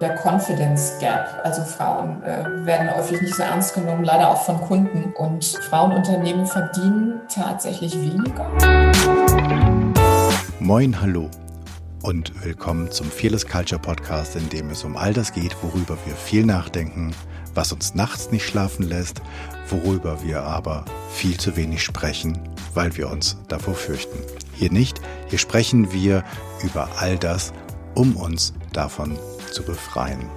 der Confidence Gap. Also Frauen äh, werden häufig nicht so ernst genommen, leider auch von Kunden. Und Frauenunternehmen verdienen tatsächlich weniger. Moin, hallo und willkommen zum Fearless Culture Podcast, in dem es um all das geht, worüber wir viel nachdenken, was uns nachts nicht schlafen lässt, worüber wir aber viel zu wenig sprechen, weil wir uns davor fürchten. Hier nicht, hier sprechen wir über all das, um uns davon zu befreien.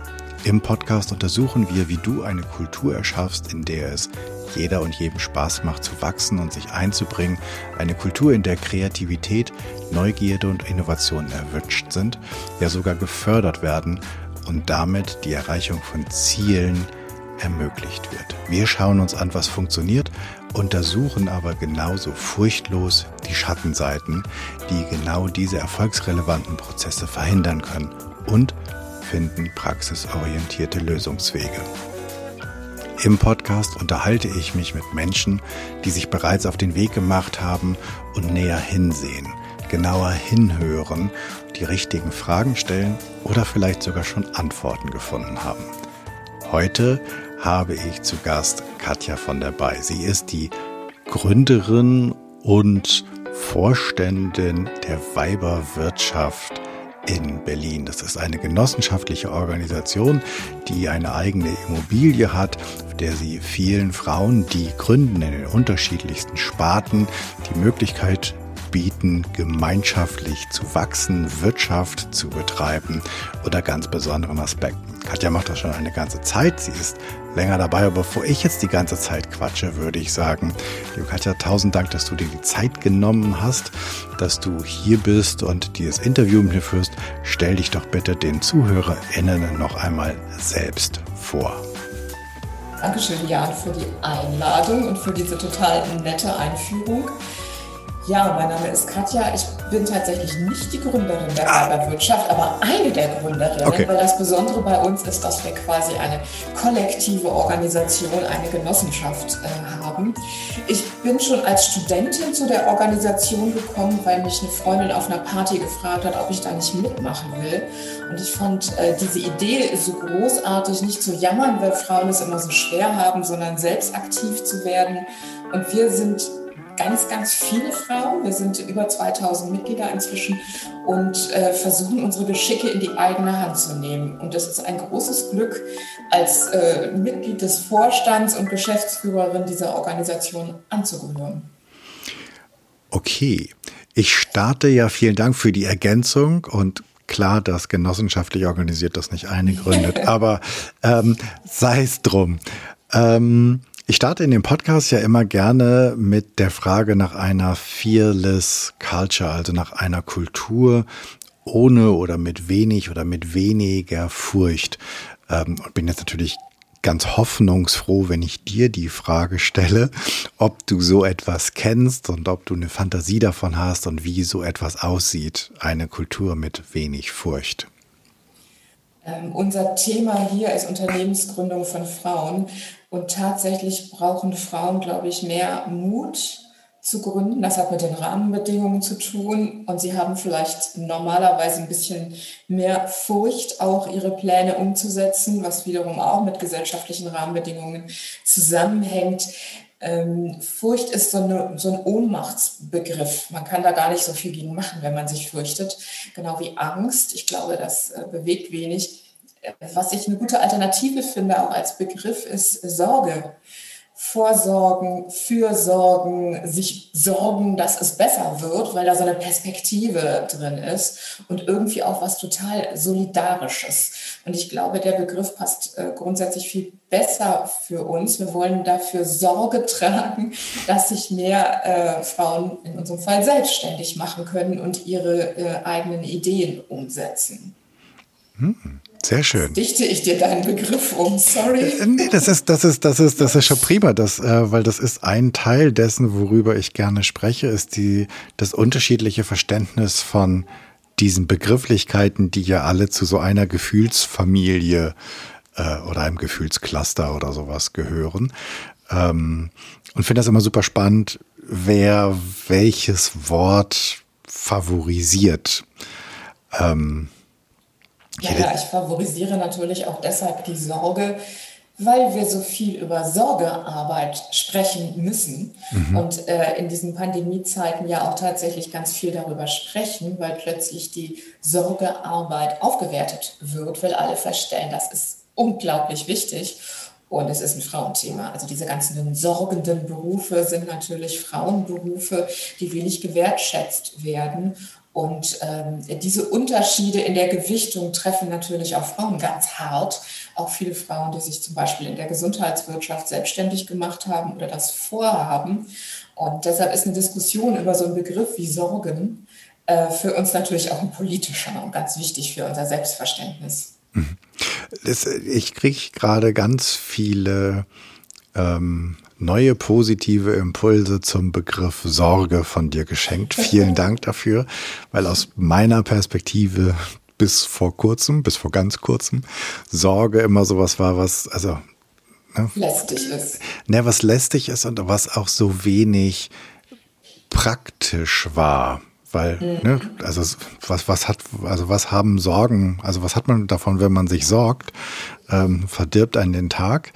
Im Podcast untersuchen wir, wie du eine Kultur erschaffst, in der es jeder und jedem Spaß macht zu wachsen und sich einzubringen. Eine Kultur, in der Kreativität, Neugierde und Innovation erwünscht sind, ja sogar gefördert werden und damit die Erreichung von Zielen ermöglicht wird. Wir schauen uns an, was funktioniert, untersuchen aber genauso furchtlos die Schattenseiten, die genau diese erfolgsrelevanten Prozesse verhindern können und finden praxisorientierte Lösungswege. Im Podcast unterhalte ich mich mit Menschen, die sich bereits auf den Weg gemacht haben und näher hinsehen, genauer hinhören, die richtigen Fragen stellen oder vielleicht sogar schon Antworten gefunden haben. Heute habe ich zu Gast Katja von der Bay. Sie ist die Gründerin und Vorständin der Weiberwirtschaft in Berlin. Das ist eine genossenschaftliche Organisation, die eine eigene Immobilie hat, der sie vielen Frauen, die gründen in den unterschiedlichsten Sparten, die Möglichkeit bieten, gemeinschaftlich zu wachsen, Wirtschaft zu betreiben oder ganz besonderen Aspekten. Katja macht das schon eine ganze Zeit. Sie ist länger dabei. Aber bevor ich jetzt die ganze Zeit quatsche, würde ich sagen, liebe Katja, tausend Dank, dass du dir die Zeit genommen hast, dass du hier bist und dieses Interview mit mir führst. Stell dich doch bitte den ZuhörerInnen noch einmal selbst vor. Dankeschön, Jan, für die Einladung und für diese total nette Einführung. Ja, mein Name ist Katja. Ich bin tatsächlich nicht die Gründerin der Weiberwirtschaft, aber eine der Gründerinnen, okay. weil das Besondere bei uns ist, dass wir quasi eine kollektive Organisation, eine Genossenschaft äh, haben. Ich bin schon als Studentin zu der Organisation gekommen, weil mich eine Freundin auf einer Party gefragt hat, ob ich da nicht mitmachen will. Und ich fand äh, diese Idee so großartig, nicht zu jammern, weil Frauen es immer so schwer haben, sondern selbst aktiv zu werden. Und wir sind ganz, ganz viele Frauen. Wir sind über 2000 Mitglieder inzwischen und äh, versuchen unsere Geschicke in die eigene Hand zu nehmen. Und das ist ein großes Glück, als äh, Mitglied des Vorstands und Geschäftsführerin dieser Organisation anzugehören. Okay, ich starte ja, vielen Dank für die Ergänzung und klar, dass genossenschaftlich organisiert das nicht eine gründet, aber ähm, sei es drum. Ähm, ich starte in dem Podcast ja immer gerne mit der Frage nach einer fearless culture, also nach einer Kultur ohne oder mit wenig oder mit weniger Furcht. Ähm, und bin jetzt natürlich ganz hoffnungsfroh, wenn ich dir die Frage stelle, ob du so etwas kennst und ob du eine Fantasie davon hast und wie so etwas aussieht, eine Kultur mit wenig Furcht. Ähm, unser Thema hier ist Unternehmensgründung von Frauen. Und tatsächlich brauchen Frauen, glaube ich, mehr Mut zu gründen. Das hat mit den Rahmenbedingungen zu tun. Und sie haben vielleicht normalerweise ein bisschen mehr Furcht, auch ihre Pläne umzusetzen, was wiederum auch mit gesellschaftlichen Rahmenbedingungen zusammenhängt. Ähm, Furcht ist so, eine, so ein Ohnmachtsbegriff. Man kann da gar nicht so viel gegen machen, wenn man sich fürchtet. Genau wie Angst. Ich glaube, das äh, bewegt wenig was ich eine gute Alternative finde, auch als Begriff, ist Sorge. Vorsorgen, Fürsorgen, sich sorgen, dass es besser wird, weil da so eine Perspektive drin ist und irgendwie auch was total Solidarisches. Und ich glaube, der Begriff passt äh, grundsätzlich viel besser für uns. Wir wollen dafür Sorge tragen, dass sich mehr äh, Frauen in unserem Fall selbstständig machen können und ihre äh, eigenen Ideen umsetzen. Hm. Sehr schön. dichte ich dir deinen Begriff um, sorry. Äh, nee, das ist, das ist, das ist, das ist schon prima, das, äh, weil das ist ein Teil dessen, worüber ich gerne spreche, ist die, das unterschiedliche Verständnis von diesen Begrifflichkeiten, die ja alle zu so einer Gefühlsfamilie äh, oder einem Gefühlscluster oder sowas gehören. Ähm, und finde das immer super spannend, wer welches Wort favorisiert. Ähm, Ja, ja, ich favorisiere natürlich auch deshalb die Sorge, weil wir so viel über Sorgearbeit sprechen müssen mhm. und äh, in diesen Pandemiezeiten ja auch tatsächlich ganz viel darüber sprechen, weil plötzlich die Sorgearbeit aufgewertet wird, weil alle feststellen, das ist unglaublich wichtig. Und es ist ein Frauenthema. Also diese ganzen sorgenden Berufe sind natürlich Frauenberufe, die wenig gewertschätzt werden. Und ähm, diese Unterschiede in der Gewichtung treffen natürlich auch Frauen ganz hart. Auch viele Frauen, die sich zum Beispiel in der Gesundheitswirtschaft selbstständig gemacht haben oder das vorhaben. Und deshalb ist eine Diskussion über so einen Begriff wie Sorgen äh, für uns natürlich auch ein politischer und ganz wichtig für unser Selbstverständnis. Mhm. Das, ich kriege gerade ganz viele ähm, neue positive Impulse zum Begriff Sorge von dir geschenkt. Vielen Dank dafür, weil aus meiner Perspektive bis vor kurzem, bis vor ganz kurzem, Sorge immer sowas war, was, also ne, lästig ist. Ne, was lästig ist und was auch so wenig praktisch war. Weil, mhm. ne, also was, was hat, also was haben Sorgen, also was hat man davon, wenn man sich sorgt, ähm, verdirbt einen den Tag.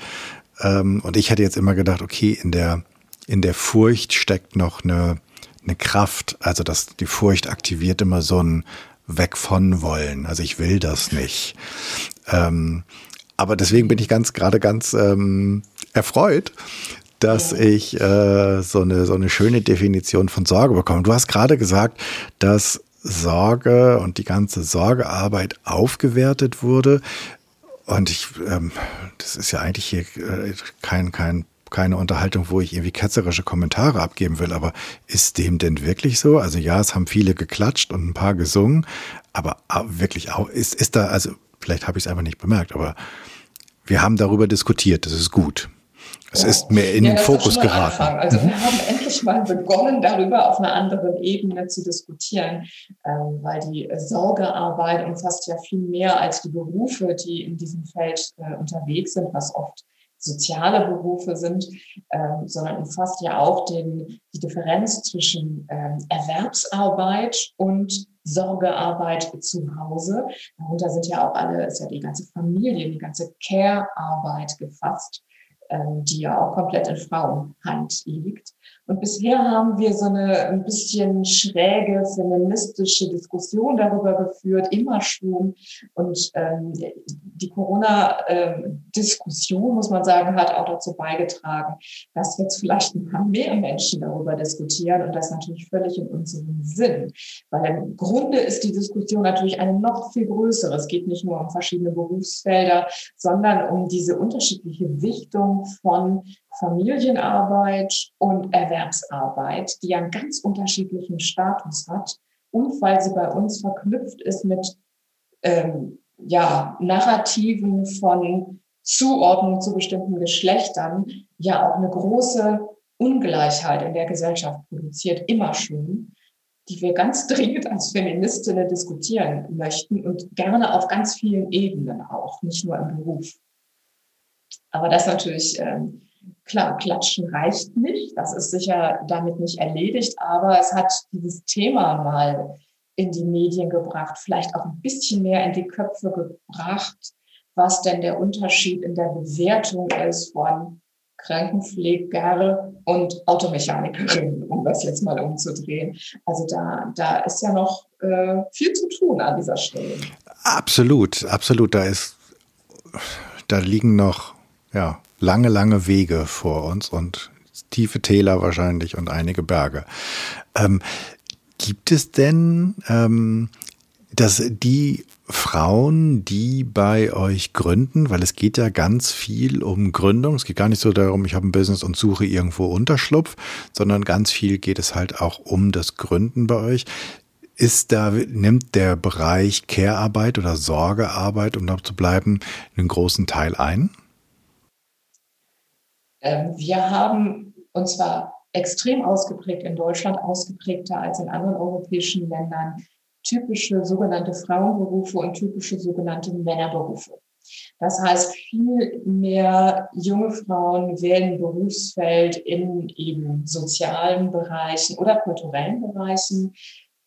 Ähm, und ich hätte jetzt immer gedacht, okay, in der, in der Furcht steckt noch eine, eine Kraft. Also das, die Furcht aktiviert immer so ein Weg von wollen. Also ich will das nicht. Ähm, aber deswegen bin ich ganz gerade ganz ähm, erfreut, dass ja. ich äh, so, eine, so eine schöne Definition von Sorge bekomme. Du hast gerade gesagt, dass Sorge und die ganze Sorgearbeit aufgewertet wurde. Und ich, ähm, das ist ja eigentlich hier äh, kein, kein, keine Unterhaltung, wo ich irgendwie ketzerische Kommentare abgeben will, aber ist dem denn wirklich so? Also ja, es haben viele geklatscht und ein paar gesungen, aber wirklich auch, ist, ist da, also vielleicht habe ich es einfach nicht bemerkt, aber wir haben darüber diskutiert, das ist gut. Es ja. ist mehr in ja, den Fokus geraten. Anfang. Also wir haben endlich mal begonnen, darüber auf einer anderen Ebene zu diskutieren, ähm, weil die Sorgearbeit umfasst ja viel mehr als die Berufe, die in diesem Feld äh, unterwegs sind, was oft soziale Berufe sind, ähm, sondern umfasst ja auch den, die Differenz zwischen ähm, Erwerbsarbeit und Sorgearbeit zu Hause. Darunter sind ja auch alle, ist ja die ganze Familie, die ganze Care-Arbeit gefasst. Ähm, die ja auch komplett in Frauenhand liegt. Und bisher haben wir so eine ein bisschen schräge feministische Diskussion darüber geführt, immer schon. Und ähm, die Corona-Diskussion, muss man sagen, hat auch dazu beigetragen, dass jetzt vielleicht ein paar mehr Menschen darüber diskutieren und das natürlich völlig in unserem Sinn. Weil im Grunde ist die Diskussion natürlich eine noch viel größere. Es geht nicht nur um verschiedene Berufsfelder, sondern um diese unterschiedliche Von Familienarbeit und Erwerbsarbeit, die einen ganz unterschiedlichen Status hat und weil sie bei uns verknüpft ist mit ähm, ja, Narrativen von Zuordnung zu bestimmten Geschlechtern, ja auch eine große Ungleichheit in der Gesellschaft produziert, immer schon, die wir ganz dringend als Feministinnen diskutieren möchten und gerne auf ganz vielen Ebenen auch, nicht nur im Beruf. Aber das natürlich ähm, Klar, klatschen reicht nicht. Das ist sicher damit nicht erledigt, aber es hat dieses Thema mal in die Medien gebracht, vielleicht auch ein bisschen mehr in die Köpfe gebracht, was denn der Unterschied in der Bewertung ist von Krankenpfleger und Automechanikerin, um das jetzt mal umzudrehen. Also da, da ist ja noch äh, viel zu tun an dieser Stelle. Absolut, absolut. Da ist, da liegen noch, ja, lange, lange Wege vor uns und tiefe Täler wahrscheinlich und einige Berge. Ähm, gibt es denn, ähm, dass die Frauen, die bei euch gründen, weil es geht ja ganz viel um Gründung. Es geht gar nicht so darum, ich habe ein Business und suche irgendwo Unterschlupf, sondern ganz viel geht es halt auch um das Gründen bei euch. Ist da, nimmt der Bereich Care-Arbeit oder Sorgearbeit, um da zu bleiben, einen großen Teil ein? Ähm, wir haben, und zwar extrem ausgeprägt in Deutschland, ausgeprägter als in anderen europäischen Ländern, typische sogenannte Frauenberufe und typische sogenannte Männerberufe. Das heißt, viel mehr junge Frauen wählen Berufsfeld in eben sozialen Bereichen oder kulturellen Bereichen.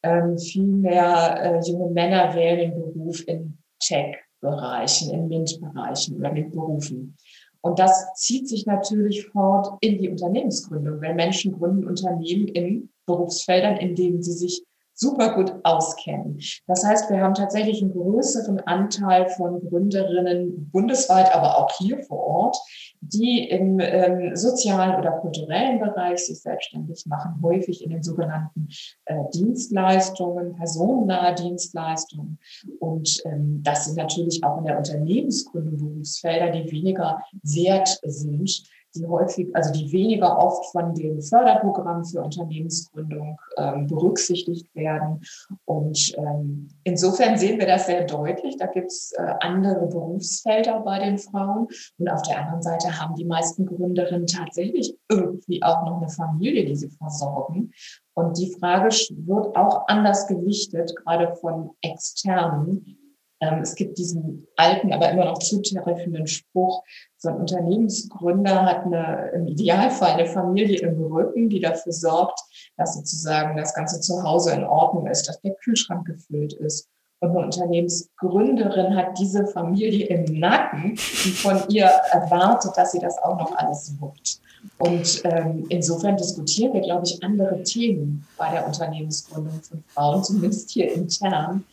Ähm, viel mehr äh, junge Männer wählen den Beruf in Tech-Bereichen, in MINT-Bereichen oder MINT-Berufen. Und das zieht sich natürlich fort in die Unternehmensgründung, weil Menschen gründen Unternehmen in Berufsfeldern, in denen sie sich super gut auskennen. Das heißt, wir haben tatsächlich einen größeren Anteil von Gründerinnen bundesweit, aber auch hier vor Ort, die im ähm, sozialen oder kulturellen Bereich sich selbstständig machen, häufig in den sogenannten äh, Dienstleistungen, personennahe Dienstleistungen. Und ähm, das sind natürlich auch in der Unternehmensgründung Berufsfelder, die weniger wert sind die häufig, also die weniger oft von den Förderprogrammen für Unternehmensgründung ähm, berücksichtigt werden. Und ähm, insofern sehen wir das sehr deutlich. Da gibt es äh, andere Berufsfelder bei den Frauen. Und auf der anderen Seite haben die meisten Gründerinnen tatsächlich irgendwie auch noch eine Familie, die sie versorgen. Und die Frage wird auch anders gewichtet, gerade von externen ähm, es gibt diesen alten, aber immer noch zutreffenden Spruch, so ein Unternehmensgründer hat eine, im Idealfall eine Familie im Rücken, die dafür sorgt, dass sozusagen das ganze Zuhause in Ordnung ist, dass der Kühlschrank gefüllt ist. Und eine Unternehmensgründerin hat diese Familie im Nacken, die von ihr erwartet, dass sie das auch noch alles wucht. Und ähm, insofern diskutieren wir, glaube ich, andere Themen bei der Unternehmensgründung von Frauen, zumindest hier intern,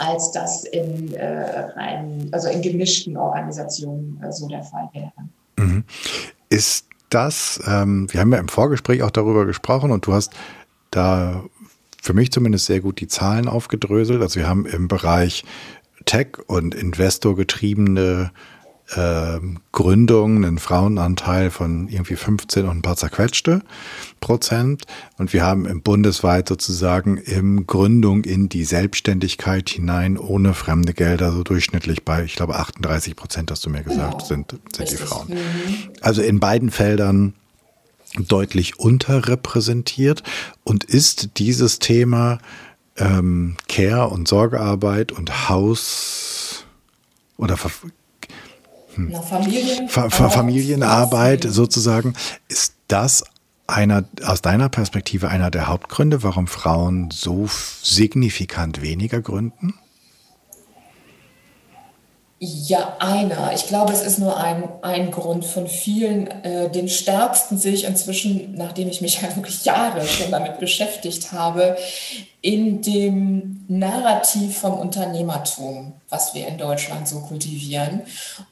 als das in äh, rein, also in gemischten Organisationen äh, so der Fall wäre. Mhm. Ist das, ähm, wir haben ja im Vorgespräch auch darüber gesprochen und du hast da für mich zumindest sehr gut die Zahlen aufgedröselt. Also wir haben im Bereich Tech und Investor-getriebene äh, Gründung einen Frauenanteil von irgendwie 15 und ein paar zerquetschte Prozent. Und wir haben im bundesweit sozusagen im Gründung in die Selbstständigkeit hinein ohne fremde Gelder so durchschnittlich bei, ich glaube, 38 Prozent, hast du mir gesagt, genau. sind, sind die Frauen. Mhm. Also in beiden Feldern deutlich unterrepräsentiert und ist dieses Thema ähm, Care und Sorgearbeit und Haus oder hm. Familien Fa Fa Familienarbeit sozusagen. Ist das einer, aus deiner Perspektive einer der Hauptgründe, warum Frauen so signifikant weniger gründen? Ja, einer. Ich glaube, es ist nur ein, ein Grund von vielen. Äh, den stärksten sehe ich inzwischen, nachdem ich mich ja wirklich Jahre schon damit beschäftigt habe, in dem Narrativ vom Unternehmertum, was wir in Deutschland so kultivieren.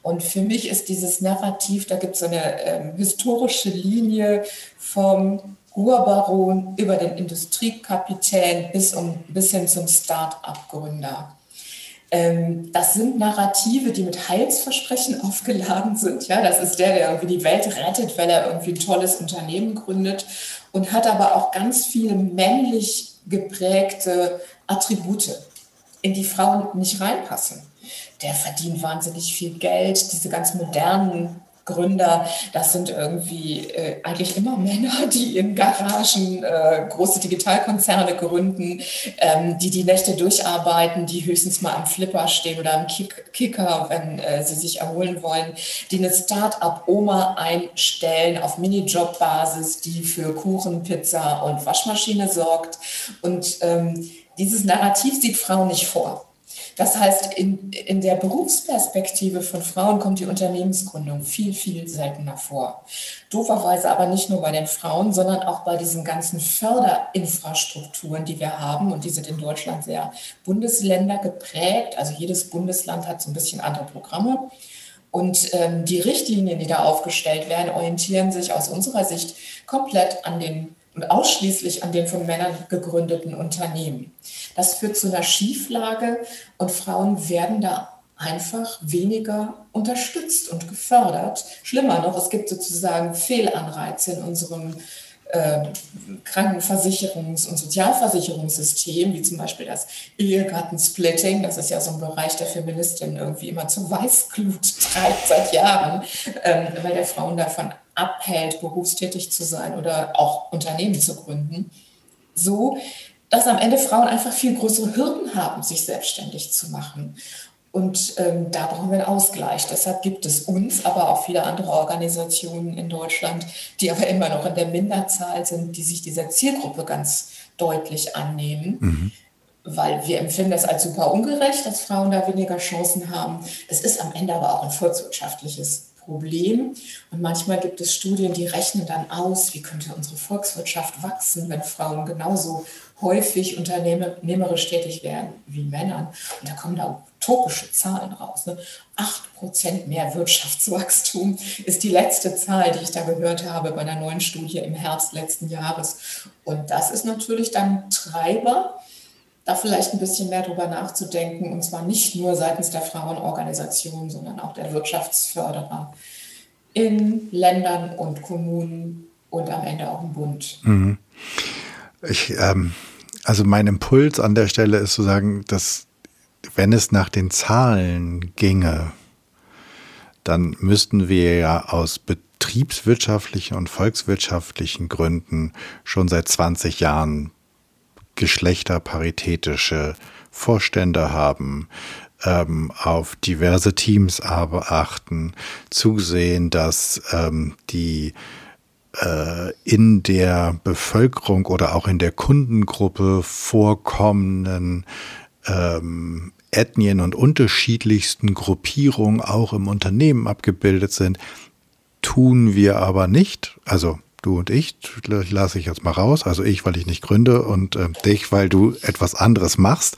Und für mich ist dieses Narrativ, da gibt es so eine ähm, historische Linie vom Urbaron über den Industriekapitän bis, um, bis hin zum Start-up-Gründer. Ähm, das sind Narrative, die mit Heilsversprechen aufgeladen sind. Ja, das ist der, der irgendwie die Welt rettet, weil er irgendwie ein tolles Unternehmen gründet und hat aber auch ganz viele männlich geprägte Attribute, in die Frauen nicht reinpassen. Der verdient wahnsinnig viel Geld, diese ganz modernen Gründer, das sind irgendwie äh, eigentlich immer Männer, die in Garagen äh, große Digitalkonzerne gründen, ähm, die die Nächte durcharbeiten, die höchstens mal am Flipper stehen oder am Kick Kicker, wenn äh, sie sich erholen wollen, die eine Start-up-Oma einstellen auf Minijob-Basis, die für Kuchen, Pizza und Waschmaschine sorgt. Und ähm, dieses Narrativ sieht Frauen nicht vor. Das heißt, in, in der Berufsperspektive von Frauen kommt die Unternehmensgründung viel, viel seltener vor. Dooferweise aber nicht nur bei den Frauen, sondern auch bei diesen ganzen Förderinfrastrukturen, die wir haben. Und die sind in Deutschland sehr Bundesländer geprägt. Also jedes Bundesland hat so ein bisschen andere Programme. Und ähm, die Richtlinien, die da aufgestellt werden, orientieren sich aus unserer Sicht komplett an den und ausschließlich an den von Männern gegründeten Unternehmen. Das führt zu einer Schieflage und Frauen werden da einfach weniger unterstützt und gefördert. Schlimmer noch, es gibt sozusagen Fehlanreize in unserem äh, Krankenversicherungs- und Sozialversicherungssystem, wie zum Beispiel das Ehegattensplitting, das ist ja so ein Bereich der Feministin irgendwie immer zur Weißglut treibt seit Jahren, ähm, weil der Frauen davon abhält, berufstätig zu sein oder auch Unternehmen zu gründen. So, dass am Ende Frauen einfach viel größere Hürden haben, sich selbstständig zu machen. Und ähm, da brauchen wir einen Ausgleich. Deshalb gibt es uns, aber auch viele andere Organisationen in Deutschland, die aber immer noch in der Minderzahl sind, die sich dieser Zielgruppe ganz deutlich annehmen. Mhm. weil wir empfinden das als super ungerecht, dass Frauen da weniger Chancen haben. Es ist am Ende aber auch ein volkswirtschaftliches Problem. Und manchmal gibt es Studien, die rechnen dann aus, wie könnte unsere Volkswirtschaft wachsen, wenn Frauen genauso häufig unternehmerisch tätig werden wie Männern. Und da kommen da utopische Zahlen raus. Ne? 8% mehr Wirtschaftswachstum ist die letzte Zahl, die ich da gehört habe bei einer neuen Studie im Herbst letzten Jahres. Und das ist natürlich dann Treiber, da vielleicht ein bisschen mehr drüber nachzudenken, und zwar nicht nur seitens der Frauenorganisationen, sondern auch der Wirtschaftsförderer in Ländern und Kommunen und am Ende auch im Bund. Mhm. Ich, ähm, also mein Impuls an der Stelle ist zu sagen, dass wenn es nach den Zahlen ginge, dann müssten wir ja aus betriebswirtschaftlichen und volkswirtschaftlichen Gründen schon seit 20 Jahren geschlechterparitätische Vorstände haben, ähm, auf diverse Teams aber achten, zusehen, dass ähm, die äh, in der Bevölkerung oder auch in der Kundengruppe vorkommenden ähm, Ethnien und unterschiedlichsten Gruppierungen auch im Unternehmen abgebildet sind, tun wir aber nicht. Also du und ich, lasse ich jetzt mal raus. Also ich, weil ich nicht gründe und äh, dich, weil du etwas anderes machst.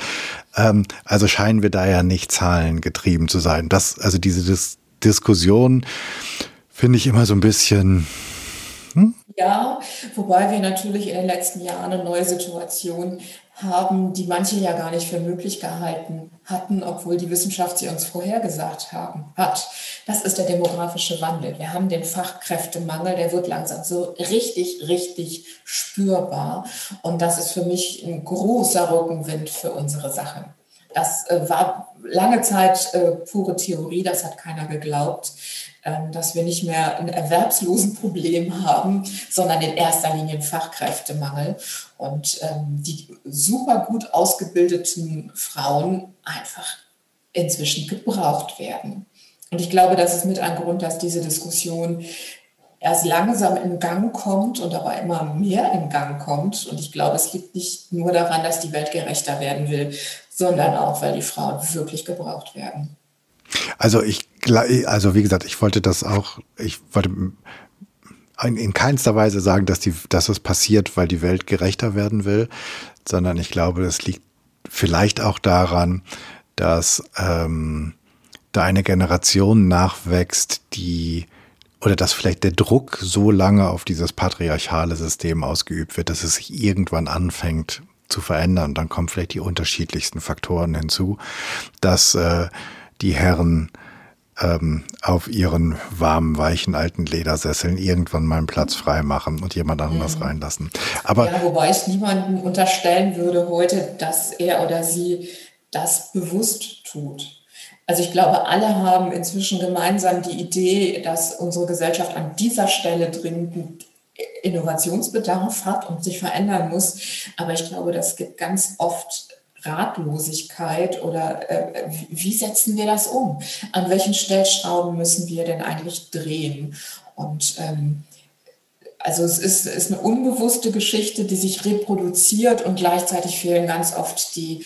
Ähm, also scheinen wir da ja nicht zahlengetrieben zu sein. Das, also diese Dis Diskussion finde ich immer so ein bisschen, hm? Ja, wobei wir natürlich in den letzten Jahren eine neue Situation haben, die manche ja gar nicht für möglich gehalten hatten, obwohl die Wissenschaft sie uns vorhergesagt haben, hat. Das ist der demografische Wandel. Wir haben den Fachkräftemangel, der wird langsam so richtig, richtig spürbar. Und das ist für mich ein großer Rückenwind für unsere Sache. Das äh, war lange Zeit äh, pure Theorie, das hat keiner geglaubt. Ähm, dass wir nicht mehr ein Erwerbslosenproblem haben, sondern in erster Linie einen Fachkräftemangel und ähm, die super gut ausgebildeten Frauen einfach inzwischen gebraucht werden. Und ich glaube, das ist mit ein Grund, dass diese Diskussion erst langsam in Gang kommt und aber immer mehr in Gang kommt. Und ich glaube, es liegt nicht nur daran, dass die Welt gerechter werden will, sondern auch, weil die Frauen wirklich gebraucht werden. Also ich, also wie gesagt, ich wollte das auch, ich wollte in keinster Weise sagen, dass die, dass es passiert, weil die Welt gerechter werden will, sondern ich glaube, das liegt vielleicht auch daran, dass ähm, da eine Generation nachwächst, die oder dass vielleicht der Druck so lange auf dieses patriarchale System ausgeübt wird, dass es sich irgendwann anfängt zu verändern. Dann kommen vielleicht die unterschiedlichsten Faktoren hinzu, dass äh, die Herren ähm, auf ihren warmen, weichen alten Ledersesseln irgendwann mal einen Platz frei machen und jemand anderes mhm. reinlassen. Aber ja, wobei ich niemandem unterstellen würde heute, dass er oder sie das bewusst tut. Also ich glaube, alle haben inzwischen gemeinsam die Idee, dass unsere Gesellschaft an dieser Stelle dringend Innovationsbedarf hat und sich verändern muss. Aber ich glaube, das gibt ganz oft Ratlosigkeit oder äh, wie setzen wir das um? An welchen Stellschrauben müssen wir denn eigentlich drehen? Und ähm, also es ist, ist eine unbewusste Geschichte, die sich reproduziert und gleichzeitig fehlen ganz oft die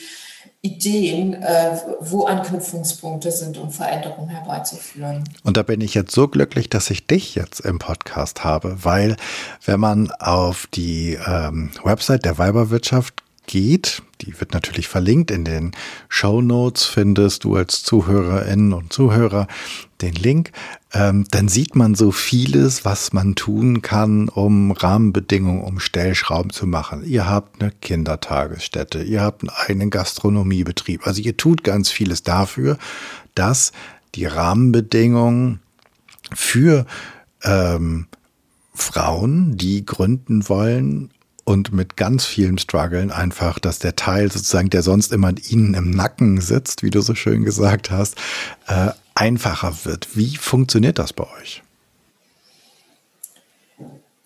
Ideen, äh, wo Anknüpfungspunkte sind, um Veränderungen herbeizuführen. Und da bin ich jetzt so glücklich, dass ich dich jetzt im Podcast habe, weil wenn man auf die ähm, Website der Weiberwirtschaft geht. Die wird natürlich verlinkt in den Show Notes, findest du als Zuhörerinnen und Zuhörer den Link. Ähm, dann sieht man so vieles, was man tun kann, um Rahmenbedingungen, um Stellschrauben zu machen. Ihr habt eine Kindertagesstätte, ihr habt einen eigenen Gastronomiebetrieb. Also ihr tut ganz vieles dafür, dass die Rahmenbedingungen für ähm, Frauen, die gründen wollen, und mit ganz vielen Struggeln einfach, dass der Teil sozusagen, der sonst immer ihnen im Nacken sitzt, wie du so schön gesagt hast, äh, einfacher wird. Wie funktioniert das bei euch?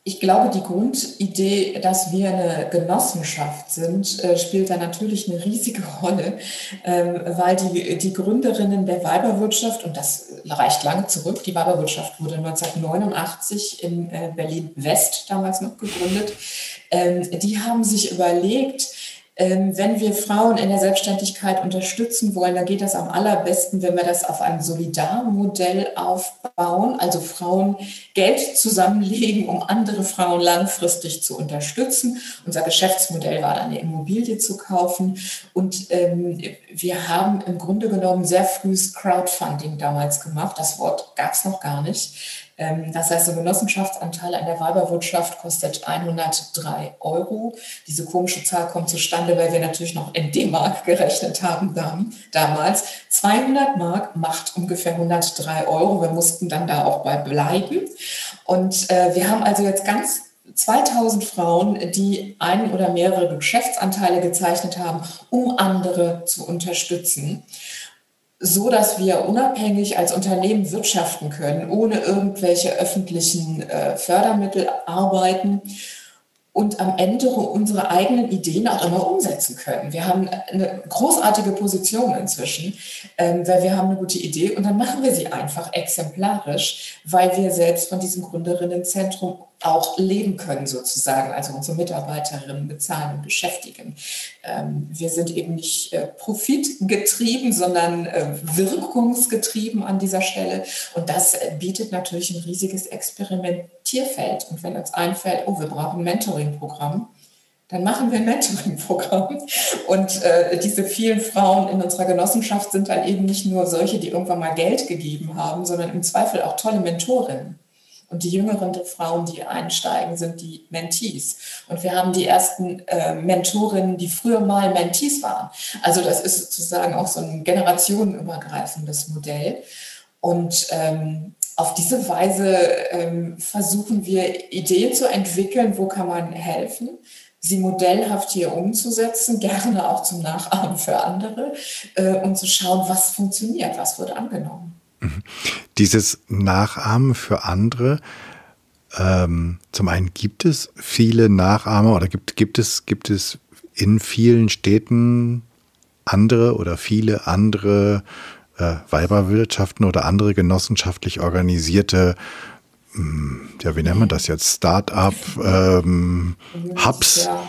Ich glaube, die Grundidee, dass wir eine Genossenschaft sind, äh, spielt da natürlich eine riesige Rolle, ähm, weil die, die Gründerinnen der Weiberwirtschaft, und das reicht lange zurück, die Weiberwirtschaft wurde 1989 in äh, Berlin-West damals noch gegründet, ähm, die haben sich überlegt, wenn wir Frauen in der Selbstständigkeit unterstützen wollen, dann geht das am allerbesten, wenn wir das auf einem Solidarmodell aufbauen, also Frauen Geld zusammenlegen, um andere Frauen langfristig zu unterstützen. Unser Geschäftsmodell war dann eine Immobilie zu kaufen und ähm, wir haben im Grunde genommen sehr frühes Crowdfunding damals gemacht. Das Wort gab es noch gar nicht. Ähm, das heißt, ein Genossenschaftsanteil an der Weiberwirtschaft kostet 103 Euro. Diese komische Zahl kommt zustande, weil wir natürlich noch in D-Mark gerechnet haben damals. 200 Mark macht ungefähr 103 Euro. Wir mussten dann da auch bei bleiben. Und äh, wir haben also jetzt ganz 2000 Frauen, die ein oder mehrere Geschäftsanteile gezeichnet haben, um andere zu unterstützen so, dass wir unabhängig als Unternehmen wirtschaften können, ohne irgendwelche öffentlichen äh, Fördermittel arbeiten und am Ende unsere eigenen Ideen auch immer umsetzen können. Wir haben eine großartige Position inzwischen, ähm, weil wir haben eine gute Idee und dann machen wir sie einfach exemplarisch, weil wir selbst von diesem Gründerinnenzentrum auch leben können sozusagen, also unsere Mitarbeiterinnen bezahlen und beschäftigen. Ähm, wir sind eben nicht äh, profitgetrieben, sondern äh, wirkungsgetrieben an dieser Stelle. Und das äh, bietet natürlich ein riesiges Experimentierfeld. Und wenn uns einfällt, oh, wir brauchen ein Mentoring-Programm, dann machen wir ein Mentoring-Programm. Und äh, diese vielen Frauen in unserer Genossenschaft sind dann eben nicht nur solche, die irgendwann mal Geld gegeben haben, sondern im Zweifel auch tolle Mentorinnen. Und die jüngeren Frauen, die einsteigen, sind die Mentees. Und wir haben die ersten äh, Mentorinnen, die früher mal Mentees waren. Also das ist sozusagen auch so ein generationenübergreifendes Modell. Und ähm, auf diese Weise ähm, versuchen wir Ideen zu entwickeln, wo kann man helfen, sie modellhaft hier umzusetzen, gerne auch zum Nachahmen für andere äh, und zu schauen, was funktioniert, was wird angenommen. Dieses Nachahmen für andere, ähm, zum einen gibt es viele Nachahmer oder gibt, gibt, es, gibt es in vielen Städten andere oder viele andere äh, Weiberwirtschaften oder andere genossenschaftlich organisierte, hm, ja, wie nennt man das jetzt, Start-up, ähm, Hubs? Ja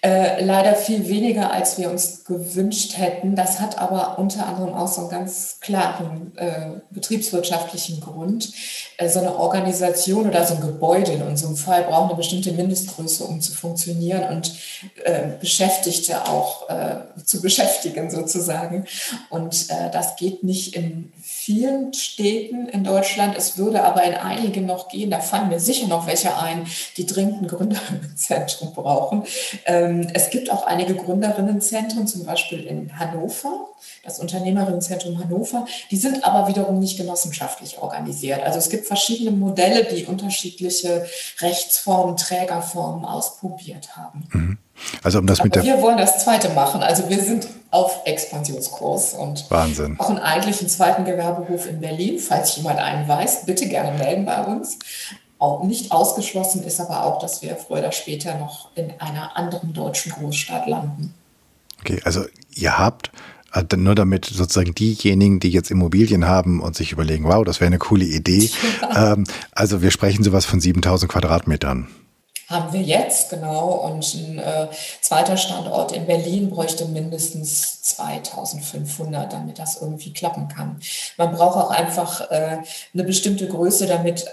äh, leider viel weniger, als wir uns gewünscht hätten. Das hat aber unter anderem auch so einen ganz klaren äh, betriebswirtschaftlichen Grund. Äh, so eine Organisation oder so ein Gebäude in unserem Fall braucht eine bestimmte Mindestgröße, um zu funktionieren und äh, Beschäftigte auch äh, zu beschäftigen sozusagen. Und das geht nicht in vielen Städten in Deutschland. Es würde aber in einigen noch gehen. Da fallen mir sicher noch welche ein, die dringend ein Gründerinnenzentrum brauchen. Ähm, es gibt auch einige Gründerinnenzentren, zum Beispiel in Hannover, das Unternehmerinnenzentrum Hannover. Die sind aber wiederum nicht genossenschaftlich organisiert. Also es gibt verschiedene Modelle, die unterschiedliche Rechtsformen, Trägerformen ausprobiert haben. Mhm. Also um das Aber mit der wir wollen das zweite machen. Also wir sind auf Expansionskurs und Wahnsinn. auch einen eigentlichen zweiten Gewerbehof in Berlin. Falls jemand einen weiß, bitte gerne melden bei uns. Auch nicht ausgeschlossen ist aber auch, dass wir früher oder später noch in einer anderen deutschen Großstadt landen. Okay, also ihr habt äh, nur damit sozusagen diejenigen, die jetzt Immobilien haben und sich überlegen, wow, das wäre eine coole Idee. Ja. Ähm, also wir sprechen sowas von 7000 Quadratmetern haben wir jetzt, genau. Und ein äh, zweiter Standort in Berlin bräuchte mindestens 2500, damit das irgendwie klappen kann. Man braucht auch einfach äh, eine bestimmte Größe, damit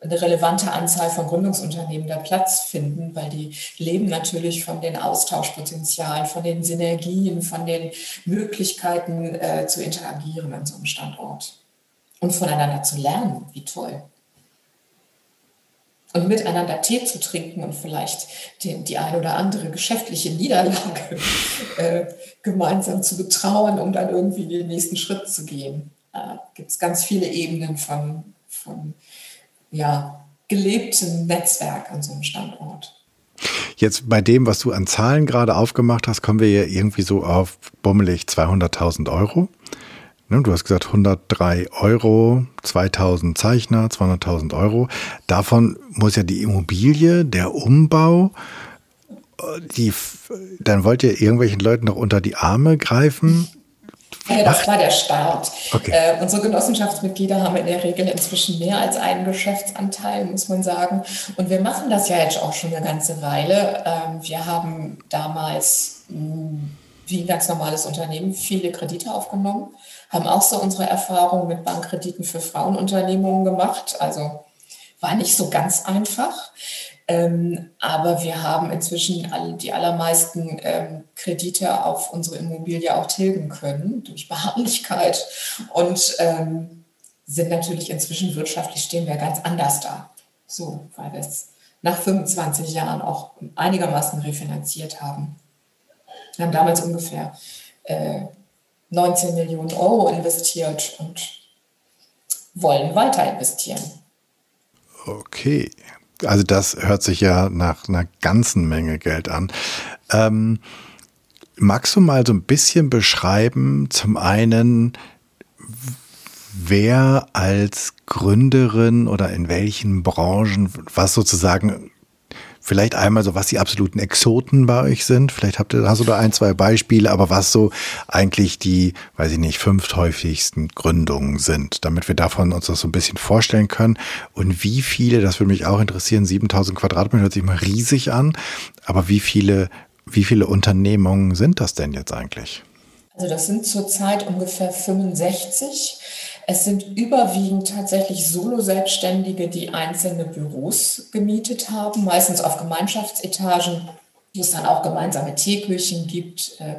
eine relevante Anzahl von Gründungsunternehmen da Platz finden, weil die leben natürlich von den Austauschpotenzialen, von den Synergien, von den Möglichkeiten äh, zu interagieren an so einem Standort und voneinander zu lernen. Wie toll und miteinander Tee zu trinken und vielleicht die, die eine oder andere geschäftliche Niederlage äh, gemeinsam zu betrauen, um dann irgendwie den nächsten Schritt zu gehen. Äh, Gibt es ganz viele Ebenen von, von ja, gelebtem Netzwerk an so einem Standort. Jetzt bei dem, was du an Zahlen gerade aufgemacht hast, kommen wir ja irgendwie so auf bummelig 200.000 Euro. Ne, du hast gesagt 103 Euro, 2000 Zeichner, 200.000 Euro. Davon muss ja die Immobilie, der Umbau, die, dann wollt ihr irgendwelchen Leuten noch unter die Arme greifen. Ja, das war der Start. Okay. Äh, unsere Genossenschaftsmitglieder haben in der Regel inzwischen mehr als einen Geschäftsanteil, muss man sagen. Und wir machen das ja jetzt auch schon eine ganze Weile. Ähm, wir haben damals mh, hm, wie ein ganz normales Unternehmen viele Kredite aufgenommen, haben auch so unsere Erfahrungen mit Bankkrediten für Frauenunternehmungen gemacht. Also war nicht so ganz einfach. Ähm, aber wir haben inzwischen all, die allermeisten ähm, Kredite auf unsere Immobilie auch tilgen können durch Beharrlichkeit und ähm, sind natürlich inzwischen wirtschaftlich stehen wir ganz anders da. So, weil wir es nach 25 Jahren auch einigermaßen refinanziert haben. Wir haben damals ungefähr äh, 19 Millionen Euro investiert und wollen weiter investieren. Okay, also das hört sich ja nach einer ganzen Menge Geld an. Ähm, magst du mal so ein bisschen beschreiben, zum einen, wer als Gründerin oder in welchen Branchen, was sozusagen Vielleicht einmal so, was die absoluten Exoten bei euch sind. Vielleicht habt ihr, hast du da ein, zwei Beispiele, aber was so eigentlich die, weiß ich nicht, fünf häufigsten Gründungen sind, damit wir davon uns das so ein bisschen vorstellen können. Und wie viele, das würde mich auch interessieren, 7000 Quadratmeter hört sich mal riesig an, aber wie viele, wie viele Unternehmungen sind das denn jetzt eigentlich? Also das sind zurzeit ungefähr 65. Es sind überwiegend tatsächlich Solo-Selbstständige, die einzelne Büros gemietet haben, meistens auf Gemeinschaftsetagen, wo es dann auch gemeinsame Teeküchen gibt, äh,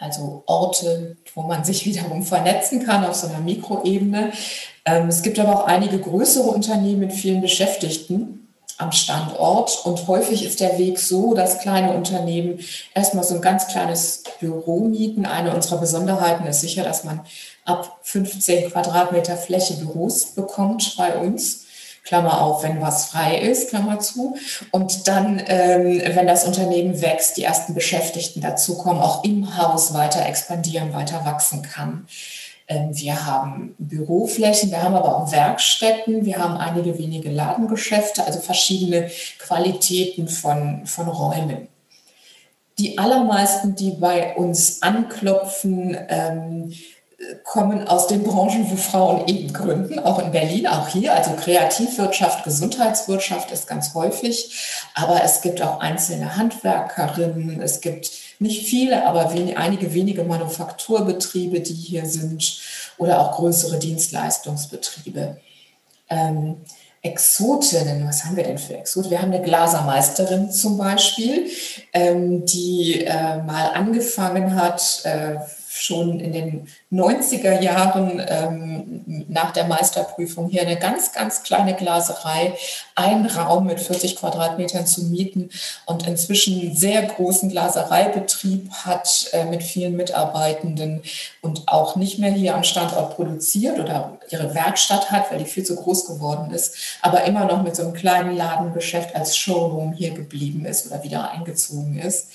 also Orte, wo man sich wiederum vernetzen kann auf so einer Mikroebene. Ähm, es gibt aber auch einige größere Unternehmen mit vielen Beschäftigten, am Standort. Und häufig ist der Weg so, dass kleine Unternehmen erstmal so ein ganz kleines Büro mieten. Eine unserer Besonderheiten ist sicher, dass man ab 15 Quadratmeter Fläche Büros bekommt bei uns. Klammer auf, wenn was frei ist, Klammer zu. Und dann, ähm, wenn das Unternehmen wächst, die ersten Beschäftigten dazukommen, auch im Haus weiter expandieren, weiter wachsen kann. Ähm, wir haben Büroflächen, wir haben aber auch Werkstätten, wir haben einige wenige Ladengeschäfte, also verschiedene Qualitäten von, von Räumen. Die allermeisten, die bei uns anklopfen, ähm, kommen aus den Branchen, wo Frauen eben gründen, auch in Berlin, auch hier. Also Kreativwirtschaft, Gesundheitswirtschaft ist ganz häufig, aber es gibt auch einzelne Handwerkerinnen, es gibt nicht viele, aber wen, einige wenige Manufakturbetriebe, die hier sind oder auch größere Dienstleistungsbetriebe. Ähm, Exotinnen, was haben wir denn für Exoten? Wir haben eine Glasermeisterin zum Beispiel, ähm, die äh, mal angefangen hat, äh, schon in den 90er Jahren ähm, nach der Meisterprüfung hier eine ganz, ganz kleine Glaserei, ein Raum mit 40 Quadratmetern zu mieten und inzwischen einen sehr großen Glasereibetrieb hat äh, mit vielen Mitarbeitenden und auch nicht mehr hier am Standort produziert oder ihre Werkstatt hat, weil die viel zu groß geworden ist, aber immer noch mit so einem kleinen Ladengeschäft als Showroom hier geblieben ist oder wieder eingezogen ist.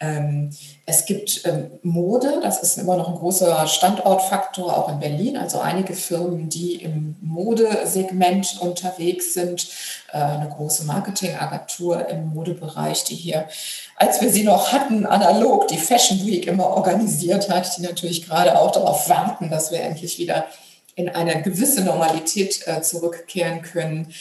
Ähm, es gibt ähm, Mode, das ist immer noch ein großer Standortfaktor, auch in Berlin. Also einige Firmen, die im Modesegment unterwegs sind. Äh, eine große Marketingagentur im Modebereich, die hier, als wir sie noch hatten, analog die Fashion Week immer organisiert hat, die natürlich gerade auch darauf warten, dass wir endlich wieder in eine gewisse Normalität äh, zurückkehren können.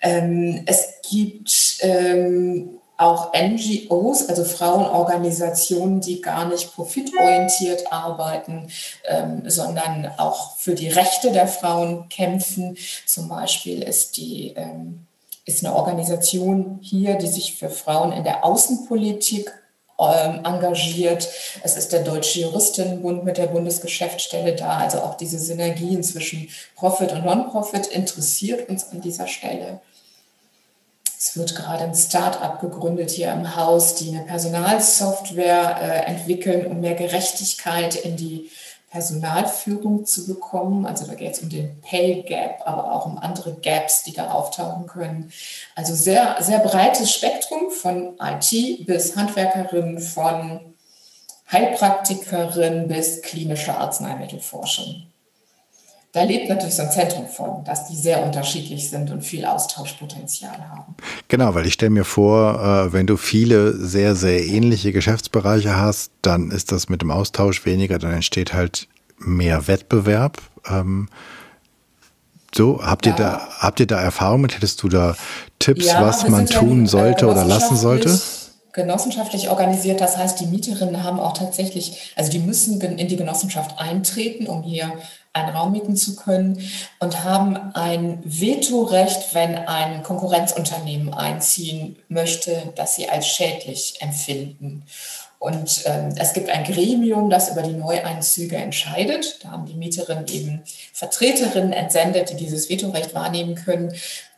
Ähm, es gibt ähm, auch NGOs, also Frauenorganisationen, die gar nicht profitorientiert arbeiten, ähm, sondern auch für die Rechte der Frauen kämpfen. Zum Beispiel ist die ähm, ist eine Organisation hier, die sich für Frauen in der Außenpolitik ähm, engagiert. Es ist der Deutsche Juristinnenbund mit der Bundesgeschäftsstelle da. Also auch diese Synergien zwischen Profit und Non-Profit interessiert uns an dieser Stelle. Es wird gerade ein Start-up gegründet hier im Haus, die eine Personalsoftware äh, entwickeln, um mehr Gerechtigkeit in die Personalführung zu bekommen. Also da geht es um den Pay Gap, aber auch um andere Gaps, die da auftauchen können. Also sehr, sehr breites Spektrum von IT bis Handwerkerin, von Heilpraktikerin bis klinische Arzneimittelforschung da lebt natürlich so ein Zentrum von, dass die sehr unterschiedlich sind und viel Austauschpotenzial haben. Genau, weil ich stelle mir vor, äh, wenn du viele sehr, sehr ähnliche Geschäftsbereiche hast, dann ist das mit dem Austausch weniger, dann entsteht halt mehr Wettbewerb. Ähm, so, habt ja. ihr da, habt ihr da Erfahrung mit? Hättest du da Tipps, ja, was man tun sollte äh, oder lassen sollte? genossenschaftlich organisiert. Das heißt, die Mieterinnen haben auch tatsächlich, also die müssen in die Genossenschaft eintreten, um hier einen Raum mieten zu können und haben ein Vetorecht, wenn ein Konkurrenzunternehmen einziehen möchte, das sie als schädlich empfinden. Und ähm, es gibt ein Gremium, das über die Neueinzüge entscheidet. Da haben die Mieterinnen eben Vertreterinnen entsendet, die dieses Vetorecht wahrnehmen können.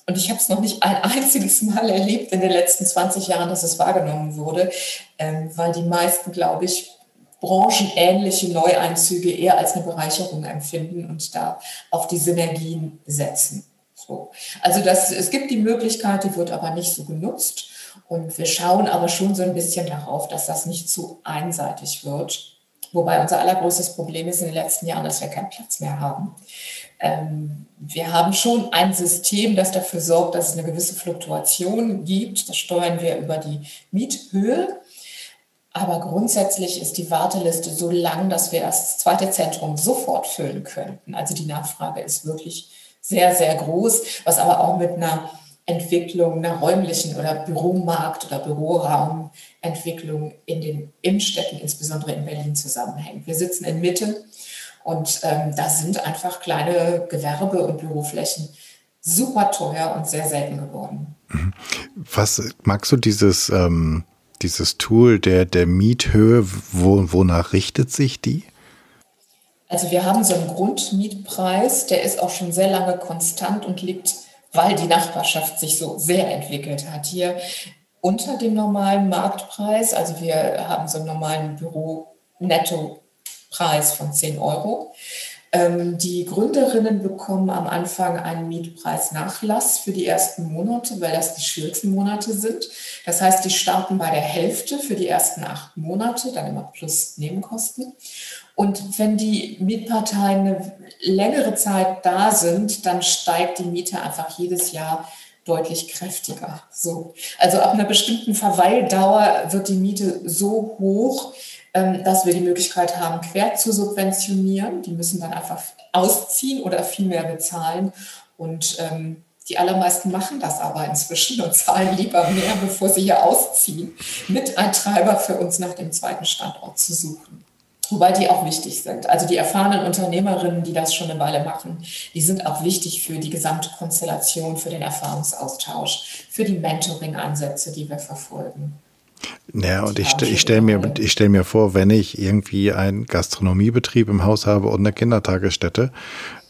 Und ich habe es noch nicht ein einziges Mal erlebt in den letzten 20 Jahren, dass es wahrgenommen wurde, ähm, weil die meisten, glaube ich, branchenähnliche Neueinzüge eher als eine Bereicherung empfinden und da auf die Synergien setzen. So. Also das, es gibt die Möglichkeit, die wird aber nicht so genutzt. Und wir schauen aber schon so ein bisschen darauf, dass das nicht zu einseitig wird. Wobei unser allergrößtes Problem ist in den letzten Jahren, dass wir keinen Platz mehr haben. Ähm, wir haben schon ein System, das dafür sorgt, dass es eine gewisse Fluktuation gibt. Das steuern wir über die Miethöhe. Aber grundsätzlich ist die Warteliste so lang, dass wir das zweite Zentrum sofort füllen könnten. Also die Nachfrage ist wirklich sehr, sehr groß, was aber auch mit einer Entwicklung, einer räumlichen oder Büromarkt- oder Büroraumentwicklung in den Innenstädten, insbesondere in Berlin, zusammenhängt. Wir sitzen in Mitte und ähm, da sind einfach kleine Gewerbe- und Büroflächen super teuer und sehr selten geworden. Mhm. Was magst du dieses, ähm, dieses Tool der, der Miethöhe, wo, wonach richtet sich die? Also wir haben so einen Grundmietpreis, der ist auch schon sehr lange konstant und liegt, weil die Nachbarschaft sich so sehr entwickelt hat, hier unter dem normalen Marktpreis. Also wir haben so einen normalen Büro-Netto Preis von 10 Euro. Ähm, die Gründerinnen bekommen am Anfang einen Mietpreisnachlass für die ersten Monate, weil das die schwierigsten Monate sind. Das heißt, die starten bei der Hälfte für die ersten acht Monate, dann immer plus Nebenkosten. Und wenn die Mietparteien eine längere Zeit da sind, dann steigt die Miete einfach jedes Jahr deutlich kräftiger. So. Also ab einer bestimmten Verweildauer wird die Miete so hoch, dass wir die Möglichkeit haben, quer zu subventionieren. Die müssen dann einfach ausziehen oder viel mehr bezahlen. Und ähm, die allermeisten machen das aber inzwischen und zahlen lieber mehr, bevor sie hier ausziehen, mit ein Treiber für uns nach dem zweiten Standort zu suchen. Wobei die auch wichtig sind. Also die erfahrenen Unternehmerinnen, die das schon eine Weile machen, die sind auch wichtig für die gesamte Konstellation, für den Erfahrungsaustausch, für die Mentoring-Ansätze, die wir verfolgen. Ja, und ich, ich stelle mir, stell mir vor, wenn ich irgendwie einen Gastronomiebetrieb im Haus habe und eine Kindertagesstätte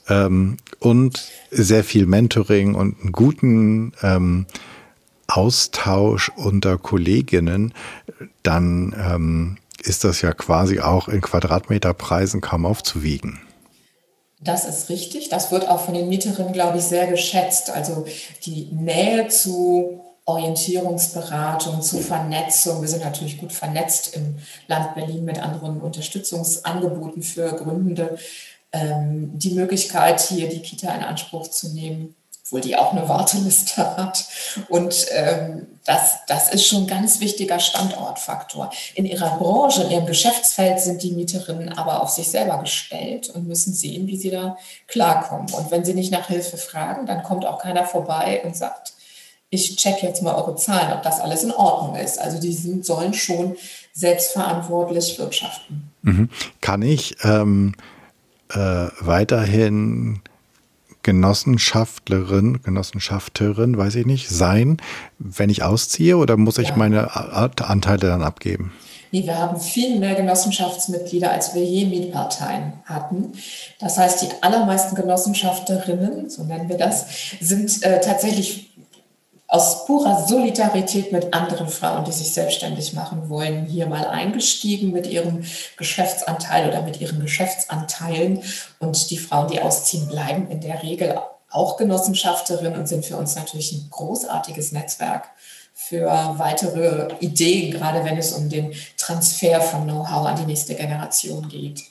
ähm, und sehr viel Mentoring und einen guten ähm, Austausch unter Kolleginnen, dann ähm, ist das ja quasi auch in Quadratmeterpreisen kaum aufzuwiegen. Das ist richtig. Das wird auch von den Mieterinnen, glaube ich, sehr geschätzt. Also die Nähe zu Orientierungsberatung, zu Vernetzung. Wir sind natürlich gut vernetzt im Land Berlin mit anderen Unterstützungsangeboten für Gründende. Ähm, die Möglichkeit, hier die Kita in Anspruch zu nehmen, obwohl die auch eine Warteliste hat. Und ähm, das, das ist schon ein ganz wichtiger Standortfaktor. In ihrer Branche, in ihrem Geschäftsfeld sind die Mieterinnen aber auf sich selber gestellt und müssen sehen, wie sie da klarkommen. Und wenn sie nicht nach Hilfe fragen, dann kommt auch keiner vorbei und sagt, ich check jetzt mal eure Zahlen, ob das alles in Ordnung ist. Also die sind, sollen schon selbstverantwortlich wirtschaften. Mhm. Kann ich ähm, äh, weiterhin Genossenschaftlerin, Genossenschafterin, weiß ich nicht, sein, wenn ich ausziehe oder muss ich ja. meine Anteile dann abgeben? Nee, wir haben viel mehr Genossenschaftsmitglieder, als wir je Mietparteien hatten. Das heißt, die allermeisten Genossenschafterinnen, so nennen wir das, sind äh, tatsächlich aus purer Solidarität mit anderen Frauen, die sich selbstständig machen wollen, hier mal eingestiegen mit ihrem Geschäftsanteil oder mit ihren Geschäftsanteilen. Und die Frauen, die ausziehen, bleiben in der Regel auch Genossenschafterinnen und sind für uns natürlich ein großartiges Netzwerk für weitere Ideen, gerade wenn es um den Transfer von Know-how an die nächste Generation geht.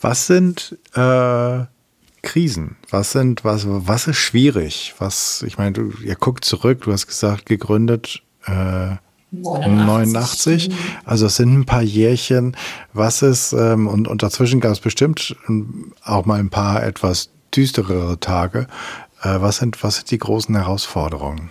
Was sind äh Krisen? Was sind, was, was ist schwierig? Was, ich meine, du, ihr guckt zurück, du hast gesagt, gegründet, äh, 89. Also es sind ein paar Jährchen. Was ist, ähm, und, und dazwischen gab es bestimmt auch mal ein paar etwas düsterere Tage. Äh, was, sind, was sind die großen Herausforderungen?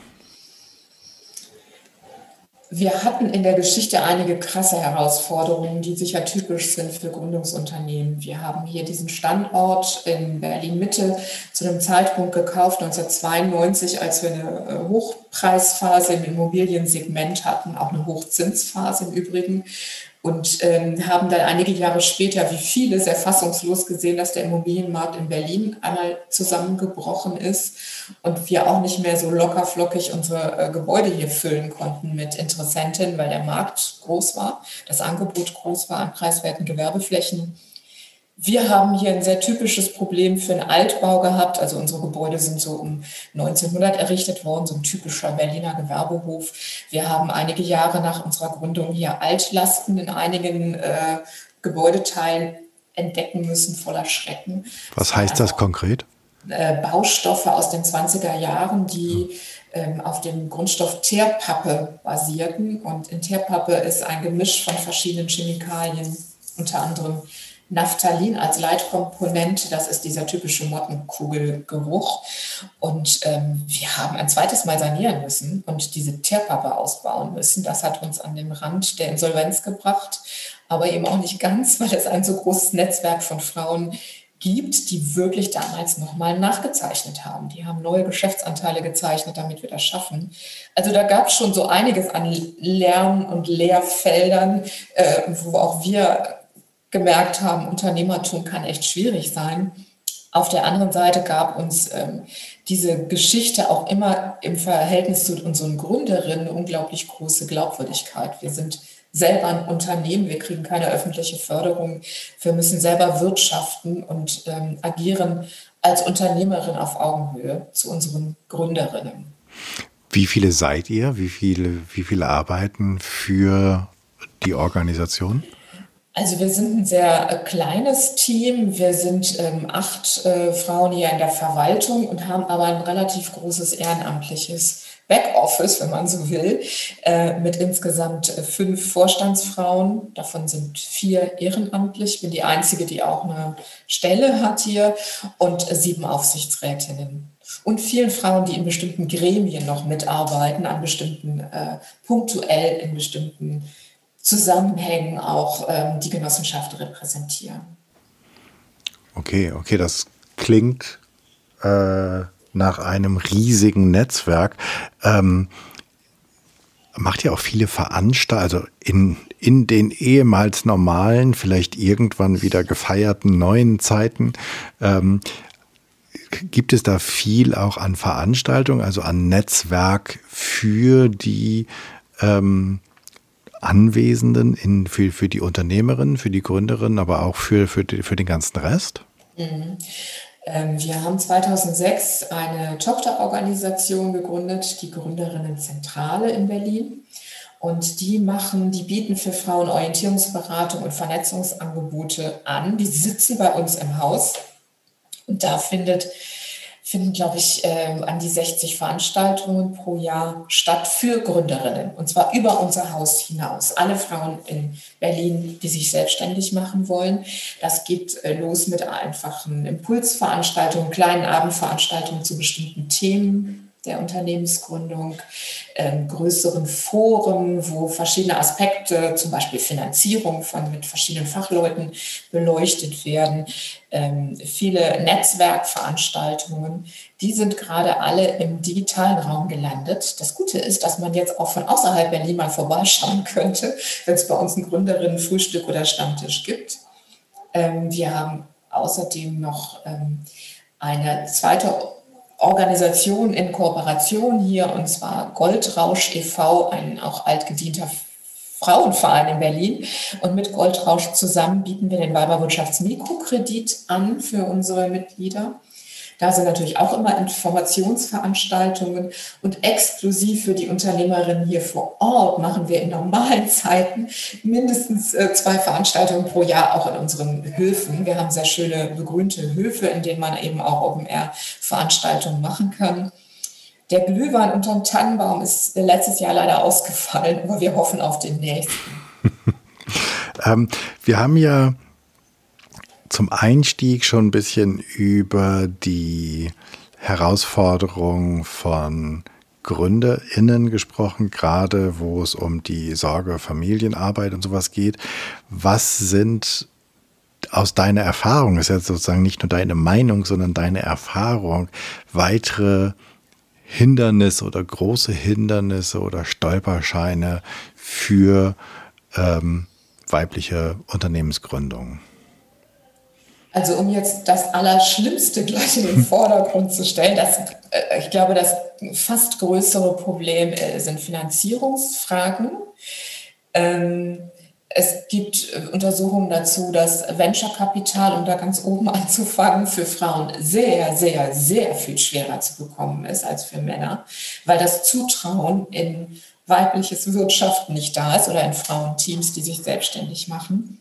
Wir hatten in der Geschichte einige krasse Herausforderungen, die sicher typisch sind für Gründungsunternehmen. Wir haben hier diesen Standort in Berlin-Mitte zu einem Zeitpunkt gekauft, 1992, als wir eine äh, Hochpreisphase im Immobiliensegment hatten, auch eine Hochzinsphase im Übrigen und ähm, haben dann einige Jahre später, wie viele, sehr fassungslos gesehen, dass der Immobilienmarkt in Berlin einmal zusammengebrochen ist und wir auch nicht mehr so lockerflockig unsere äh, Gebäude hier füllen konnten mit Interessenten, weil der Markt groß war, das Angebot groß war an preiswerten Gewerbeflächen wir haben hier ein sehr typisches Problem für einen Altbau gehabt. Also unsere Gebäude sind so um 1900 errichtet worden, so ein typischer Berliner Gewerbehof. Wir haben einige Jahre nach unserer Gründung hier Altlasten in einigen äh, Gebäudeteilen entdecken müssen, voller Schrecken. Was heißt das konkret? Äh, Baustoffe aus den 20er Jahren, die ähm, auf dem Grundstoff Teerpappe basierten. Und in Teerpappe ist ein Gemisch von verschiedenen Chemikalien, unter anderem Naphthalin als Leitkomponente, das ist dieser typische Mottenkugelgeruch. Und ähm, wir haben ein zweites Mal sanieren müssen und diese Teerpappe ausbauen müssen. Das hat uns an den Rand der Insolvenz gebracht, aber eben auch nicht ganz, weil es ein so großes Netzwerk von Frauen gibt, die wirklich damals nochmal nachgezeichnet haben. Die haben neue Geschäftsanteile gezeichnet, damit wir das schaffen. Also da gab es schon so einiges an Lärm- und Lehrfeldern, äh, wo auch wir gemerkt haben, Unternehmertum kann echt schwierig sein. Auf der anderen Seite gab uns ähm, diese Geschichte auch immer im Verhältnis zu unseren Gründerinnen unglaublich große Glaubwürdigkeit. Wir sind selber ein Unternehmen, wir kriegen keine öffentliche Förderung, wir müssen selber wirtschaften und ähm, agieren als Unternehmerin auf Augenhöhe zu unseren Gründerinnen. Wie viele seid ihr? Wie viele, wie viele arbeiten für die Organisation? Also wir sind ein sehr äh, kleines Team. Wir sind ähm, acht äh, Frauen hier in der Verwaltung und haben aber ein relativ großes ehrenamtliches Backoffice, wenn man so will, äh, mit insgesamt äh, fünf Vorstandsfrauen. Davon sind vier ehrenamtlich. Ich bin die Einzige, die auch eine Stelle hat hier und äh, sieben Aufsichtsrätinnen. Und vielen Frauen, die in bestimmten Gremien noch mitarbeiten, an bestimmten, äh, punktuell in bestimmten Zusammenhängen auch ähm, die Genossenschaft repräsentieren. Okay, okay, das klingt äh, nach einem riesigen Netzwerk. Ähm, macht ihr auch viele Veranstaltungen, also in, in den ehemals normalen, vielleicht irgendwann wieder gefeierten neuen Zeiten? Ähm, gibt es da viel auch an Veranstaltungen, also an Netzwerk für die ähm, Anwesenden in, für, für die Unternehmerin, für die Gründerin, aber auch für, für, die, für den ganzen Rest? Mhm. Ähm, wir haben 2006 eine Tochterorganisation gegründet, die Gründerinnenzentrale in Berlin. Und die machen, die bieten für Frauen Orientierungsberatung und Vernetzungsangebote an. Die sitzen bei uns im Haus. Und da findet finden, glaube ich, äh, an die 60 Veranstaltungen pro Jahr statt für Gründerinnen. Und zwar über unser Haus hinaus. Alle Frauen in Berlin, die sich selbstständig machen wollen. Das geht äh, los mit einfachen Impulsveranstaltungen, kleinen Abendveranstaltungen zu bestimmten Themen der Unternehmensgründung, ähm, größeren Foren, wo verschiedene Aspekte, zum Beispiel Finanzierung von mit verschiedenen Fachleuten beleuchtet werden, ähm, viele Netzwerkveranstaltungen, die sind gerade alle im digitalen Raum gelandet. Das Gute ist, dass man jetzt auch von außerhalb Berlin mal vorbeischauen könnte, wenn es bei uns ein Gründerinnen-Frühstück oder Stammtisch gibt. Ähm, wir haben außerdem noch ähm, eine zweite Organisation in Kooperation hier, und zwar Goldrausch e.V., ein auch altgedienter Frauenverein in Berlin. Und mit Goldrausch zusammen bieten wir den Weiberwirtschaftsmikrokredit an für unsere Mitglieder. Da sind natürlich auch immer Informationsveranstaltungen und exklusiv für die Unternehmerinnen hier vor Ort machen wir in normalen Zeiten mindestens äh, zwei Veranstaltungen pro Jahr auch in unseren Höfen. Wir haben sehr schöne begrünte Höfe, in denen man eben auch Open-Air-Veranstaltungen machen kann. Der Glühwein unterm Tannenbaum ist letztes Jahr leider ausgefallen, aber wir hoffen auf den nächsten. ähm, wir haben ja zum Einstieg schon ein bisschen über die Herausforderung von GründerInnen gesprochen, gerade wo es um die Sorge, Familienarbeit und sowas geht. Was sind aus deiner Erfahrung, ist jetzt sozusagen nicht nur deine Meinung, sondern deine Erfahrung, weitere Hindernisse oder große Hindernisse oder Stolperscheine für ähm, weibliche Unternehmensgründungen? Also um jetzt das Allerschlimmste gleich in den Vordergrund zu stellen, das, äh, ich glaube, das fast größere Problem äh, sind Finanzierungsfragen. Ähm, es gibt äh, Untersuchungen dazu, dass Venture-Kapital, um da ganz oben anzufangen, für Frauen sehr, sehr, sehr viel schwerer zu bekommen ist als für Männer, weil das Zutrauen in weibliches Wirtschaften nicht da ist oder in Frauenteams, die sich selbstständig machen.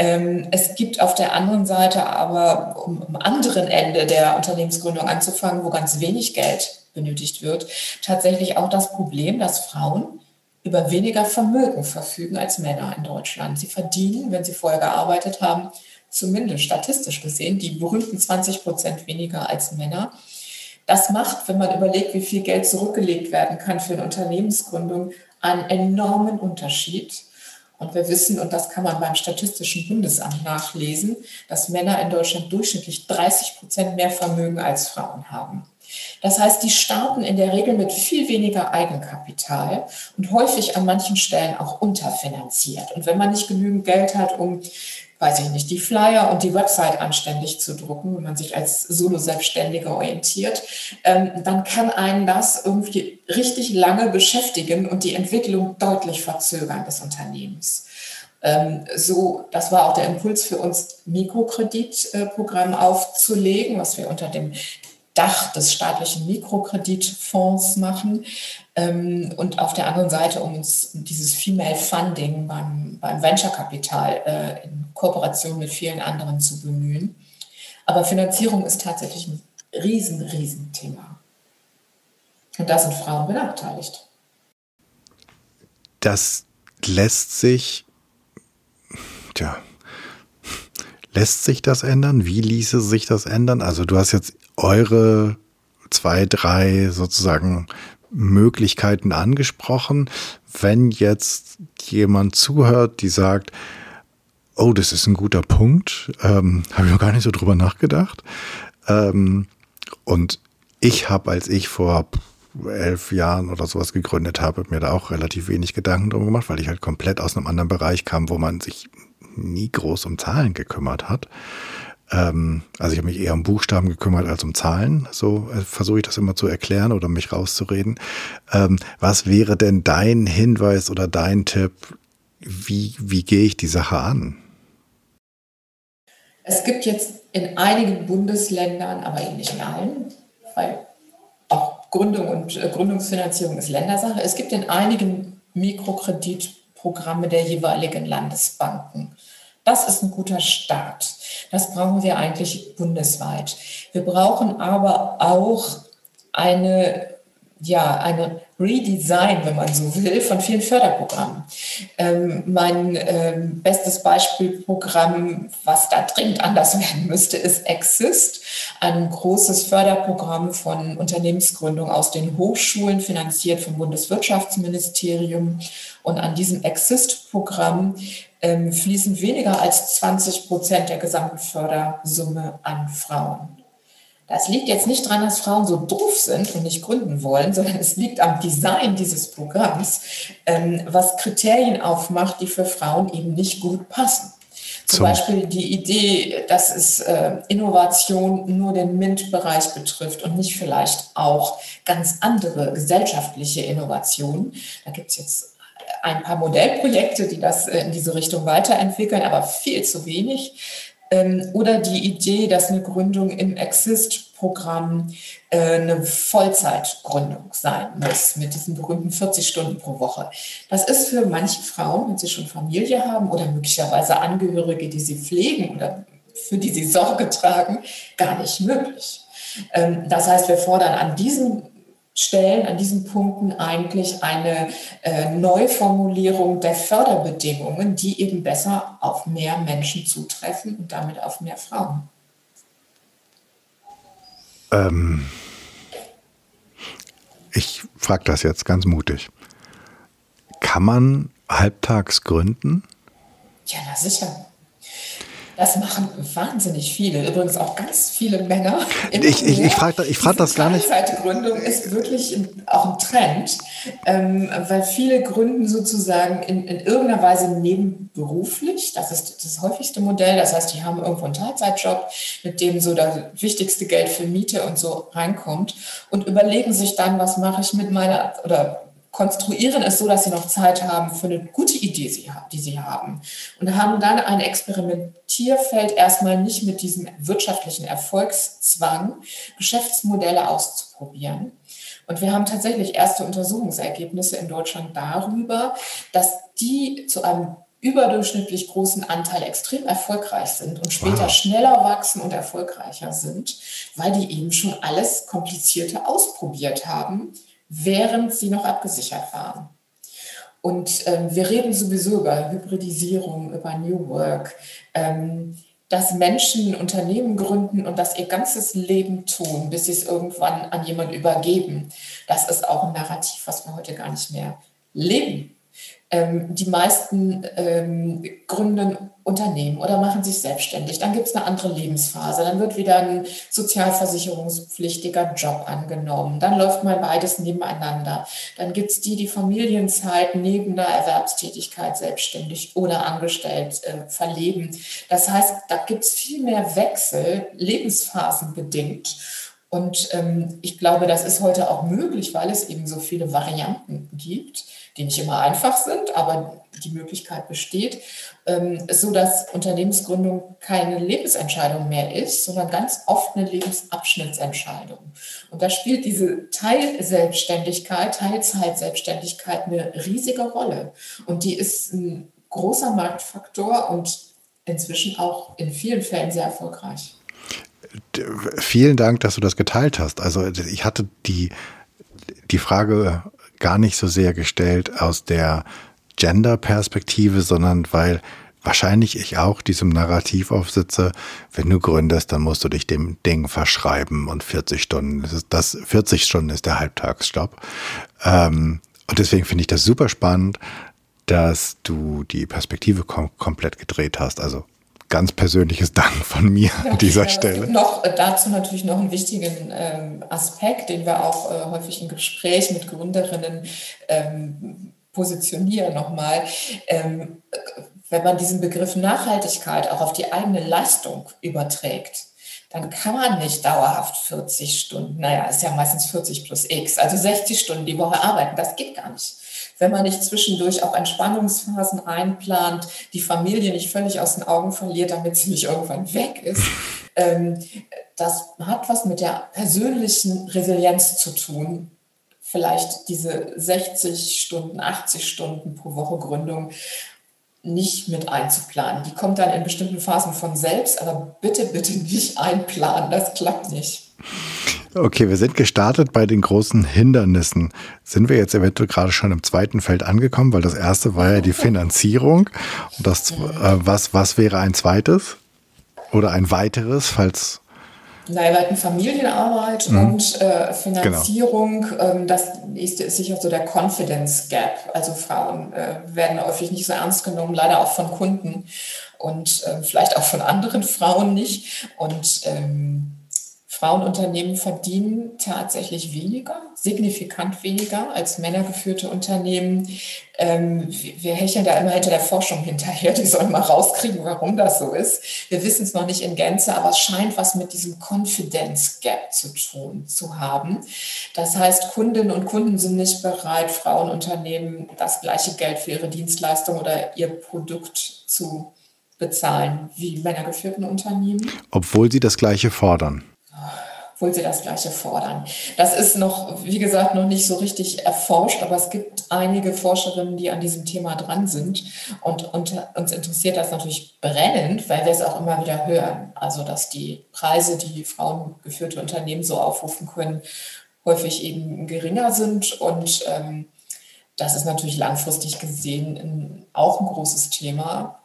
Ähm, es gibt auf der anderen Seite aber, um am anderen Ende der Unternehmensgründung anzufangen, wo ganz wenig Geld benötigt wird, tatsächlich auch das Problem, dass Frauen über weniger Vermögen verfügen als Männer in Deutschland. Sie verdienen, wenn sie vorher gearbeitet haben, zumindest statistisch gesehen, die berühmten 20 Prozent weniger als Männer. Das macht, wenn man überlegt, wie viel Geld zurückgelegt werden kann für eine Unternehmensgründung, einen enormen Unterschied. Und wir wissen, und das kann man beim Statistischen Bundesamt nachlesen, dass Männer in Deutschland durchschnittlich 30 Prozent mehr Vermögen als Frauen haben. Das heißt, die starten in der Regel mit viel weniger Eigenkapital und häufig an manchen Stellen auch unterfinanziert. Und wenn man nicht genügend Geld hat, um weiß ich nicht, die Flyer und die Website anständig zu drucken, wenn man sich als Solo-Selbstständiger orientiert, ähm, dann kann einen das irgendwie richtig lange beschäftigen und die Entwicklung deutlich verzögern des Unternehmens. Ähm, so, das war auch der Impuls für uns, Mikrokreditprogramm aufzulegen, was wir unter dem Dach des staatlichen Mikrokreditfonds machen und auf der anderen Seite um uns dieses Female Funding beim, beim Venture Kapital äh, in Kooperation mit vielen anderen zu bemühen. Aber Finanzierung ist tatsächlich ein riesen, riesen Thema. Und da sind Frauen benachteiligt. Das lässt sich, tja, lässt sich das ändern? Wie ließe sich das ändern? Also du hast jetzt eure zwei, drei sozusagen Möglichkeiten angesprochen. Wenn jetzt jemand zuhört, die sagt, oh, das ist ein guter Punkt, ähm, habe ich noch gar nicht so drüber nachgedacht. Ähm, und ich habe, als ich vor elf Jahren oder sowas gegründet habe, mir da auch relativ wenig Gedanken drum gemacht, weil ich halt komplett aus einem anderen Bereich kam, wo man sich nie groß um Zahlen gekümmert hat. Ähm, also ich habe mich eher um Buchstaben gekümmert als um Zahlen. So äh, versuche ich das immer zu erklären oder mich rauszureden. Ähm, was wäre denn dein Hinweis oder dein Tipp? Wie, wie gehe ich die Sache an? Es gibt jetzt in einigen Bundesländern, aber eben nicht in allen, weil auch Gründung und äh, Gründungsfinanzierung ist Ländersache. Es gibt in einigen Mikrokreditprogramme der jeweiligen Landesbanken. Das ist ein guter Start. Das brauchen wir eigentlich bundesweit. Wir brauchen aber auch eine, ja, eine Redesign, wenn man so will, von vielen Förderprogrammen. Ähm, mein ähm, bestes Beispielprogramm, was da dringend anders werden müsste, ist Exist, ein großes Förderprogramm von Unternehmensgründung aus den Hochschulen, finanziert vom Bundeswirtschaftsministerium. Und an diesem Exist-Programm ähm, fließen weniger als 20 Prozent der gesamten Fördersumme an Frauen. Das liegt jetzt nicht daran, dass Frauen so doof sind und nicht gründen wollen, sondern es liegt am Design dieses Programms, ähm, was Kriterien aufmacht, die für Frauen eben nicht gut passen. Zum. Beispiel die Idee, dass es äh, Innovation nur den MINT-Bereich betrifft und nicht vielleicht auch ganz andere gesellschaftliche Innovationen. Da gibt es jetzt ein paar Modellprojekte, die das äh, in diese Richtung weiterentwickeln, aber viel zu wenig. Ähm, oder die Idee, dass eine Gründung im Exist-Programm äh, eine Vollzeitgründung sein muss, mit diesen berühmten 40 Stunden pro Woche. Das ist für manche Frauen, wenn sie schon Familie haben oder möglicherweise Angehörige, die sie pflegen oder für die sie Sorge tragen, gar nicht möglich. Ähm, das heißt, wir fordern an diesem Stellen, an diesen Punkten eigentlich eine äh, Neuformulierung der Förderbedingungen, die eben besser auf mehr Menschen zutreffen und damit auf mehr Frauen. Ähm, ich frage das jetzt ganz mutig. Kann man halbtags gründen? Ja, na sicher. Das machen wahnsinnig viele, übrigens auch ganz viele Männer. Ich, ich, ich frage ich frag das gar nicht. Gründung ist wirklich auch ein Trend, ähm, weil viele gründen sozusagen in, in irgendeiner Weise nebenberuflich. Das ist das häufigste Modell. Das heißt, die haben irgendwo einen Teilzeitjob, mit dem so das wichtigste Geld für Miete und so reinkommt und überlegen sich dann, was mache ich mit meiner oder konstruieren es so, dass sie noch Zeit haben für eine gute Idee, die sie haben. Und haben dann ein Experimentierfeld erstmal nicht mit diesem wirtschaftlichen Erfolgszwang, Geschäftsmodelle auszuprobieren. Und wir haben tatsächlich erste Untersuchungsergebnisse in Deutschland darüber, dass die zu einem überdurchschnittlich großen Anteil extrem erfolgreich sind und später wow. schneller wachsen und erfolgreicher sind, weil die eben schon alles Komplizierte ausprobiert haben während sie noch abgesichert waren. Und ähm, wir reden sowieso über Hybridisierung, über New Work, ähm, dass Menschen Unternehmen gründen und das ihr ganzes Leben tun, bis sie es irgendwann an jemanden übergeben. Das ist auch ein Narrativ, was wir heute gar nicht mehr leben. Ähm, die meisten ähm, gründen Unternehmen oder machen sich selbstständig. Dann gibt es eine andere Lebensphase. Dann wird wieder ein sozialversicherungspflichtiger Job angenommen. Dann läuft mal beides nebeneinander. Dann gibt es die, die Familienzeit neben der Erwerbstätigkeit selbstständig oder angestellt äh, verleben. Das heißt, da gibt es viel mehr Wechsel, lebensphasenbedingt. Und ähm, ich glaube, das ist heute auch möglich, weil es eben so viele Varianten gibt die nicht immer einfach sind, aber die Möglichkeit besteht, ähm, so dass Unternehmensgründung keine Lebensentscheidung mehr ist, sondern ganz oft eine Lebensabschnittsentscheidung. Und da spielt diese Teilselbstständigkeit, Teilzeitselbstständigkeit eine riesige Rolle. Und die ist ein großer Marktfaktor und inzwischen auch in vielen Fällen sehr erfolgreich. Vielen Dank, dass du das geteilt hast. Also ich hatte die, die Frage gar nicht so sehr gestellt aus der Gender-Perspektive, sondern weil wahrscheinlich ich auch diesem Narrativ aufsitze, wenn du gründest, dann musst du dich dem Ding verschreiben und 40 Stunden, das, ist, das 40 Stunden ist der Halbtagsstopp. Ähm, und deswegen finde ich das super spannend, dass du die Perspektive kom komplett gedreht hast. Also ganz persönliches Dank von mir ja, an dieser ja, Stelle. Noch äh, dazu natürlich noch einen wichtigen ähm, Aspekt, den wir auch äh, häufig im Gespräch mit Gründerinnen ähm, positionieren nochmal. Ähm, wenn man diesen Begriff Nachhaltigkeit auch auf die eigene Leistung überträgt, dann kann man nicht dauerhaft 40 Stunden, naja, ist ja meistens 40 plus X, also 60 Stunden die Woche arbeiten. Das geht gar nicht wenn man nicht zwischendurch auch Entspannungsphasen einplant, die Familie nicht völlig aus den Augen verliert, damit sie nicht irgendwann weg ist. Ähm, das hat was mit der persönlichen Resilienz zu tun. Vielleicht diese 60 Stunden, 80 Stunden pro Woche Gründung nicht mit einzuplanen. Die kommt dann in bestimmten Phasen von selbst, aber bitte, bitte nicht einplanen. Das klappt nicht. Okay, wir sind gestartet bei den großen Hindernissen. Sind wir jetzt eventuell gerade schon im zweiten Feld angekommen? Weil das erste war ja die Finanzierung. Und das, äh, was, was wäre ein zweites? Oder ein weiteres, falls. Nein, wir hatten Familienarbeit mhm. und äh, Finanzierung. Genau. Ähm, das ist, ist sicher so der Confidence Gap. Also Frauen äh, werden häufig nicht so ernst genommen, leider auch von Kunden und äh, vielleicht auch von anderen Frauen nicht. Und ähm, Frauenunternehmen verdienen tatsächlich weniger, signifikant weniger als männergeführte Unternehmen. Ähm, wir hecheln da immer hinter der Forschung hinterher, die sollen mal rauskriegen, warum das so ist. Wir wissen es noch nicht in Gänze, aber es scheint was mit diesem Confidence Gap zu tun zu haben. Das heißt, Kundinnen und Kunden sind nicht bereit, Frauenunternehmen das gleiche Geld für ihre Dienstleistung oder ihr Produkt zu bezahlen wie männergeführten Unternehmen. Obwohl sie das gleiche fordern obwohl sie das Gleiche fordern. Das ist noch, wie gesagt, noch nicht so richtig erforscht, aber es gibt einige Forscherinnen, die an diesem Thema dran sind. Und, und uns interessiert das natürlich brennend, weil wir es auch immer wieder hören. Also, dass die Preise, die frauengeführte Unternehmen so aufrufen können, häufig eben geringer sind. Und ähm, das ist natürlich langfristig gesehen auch ein großes Thema.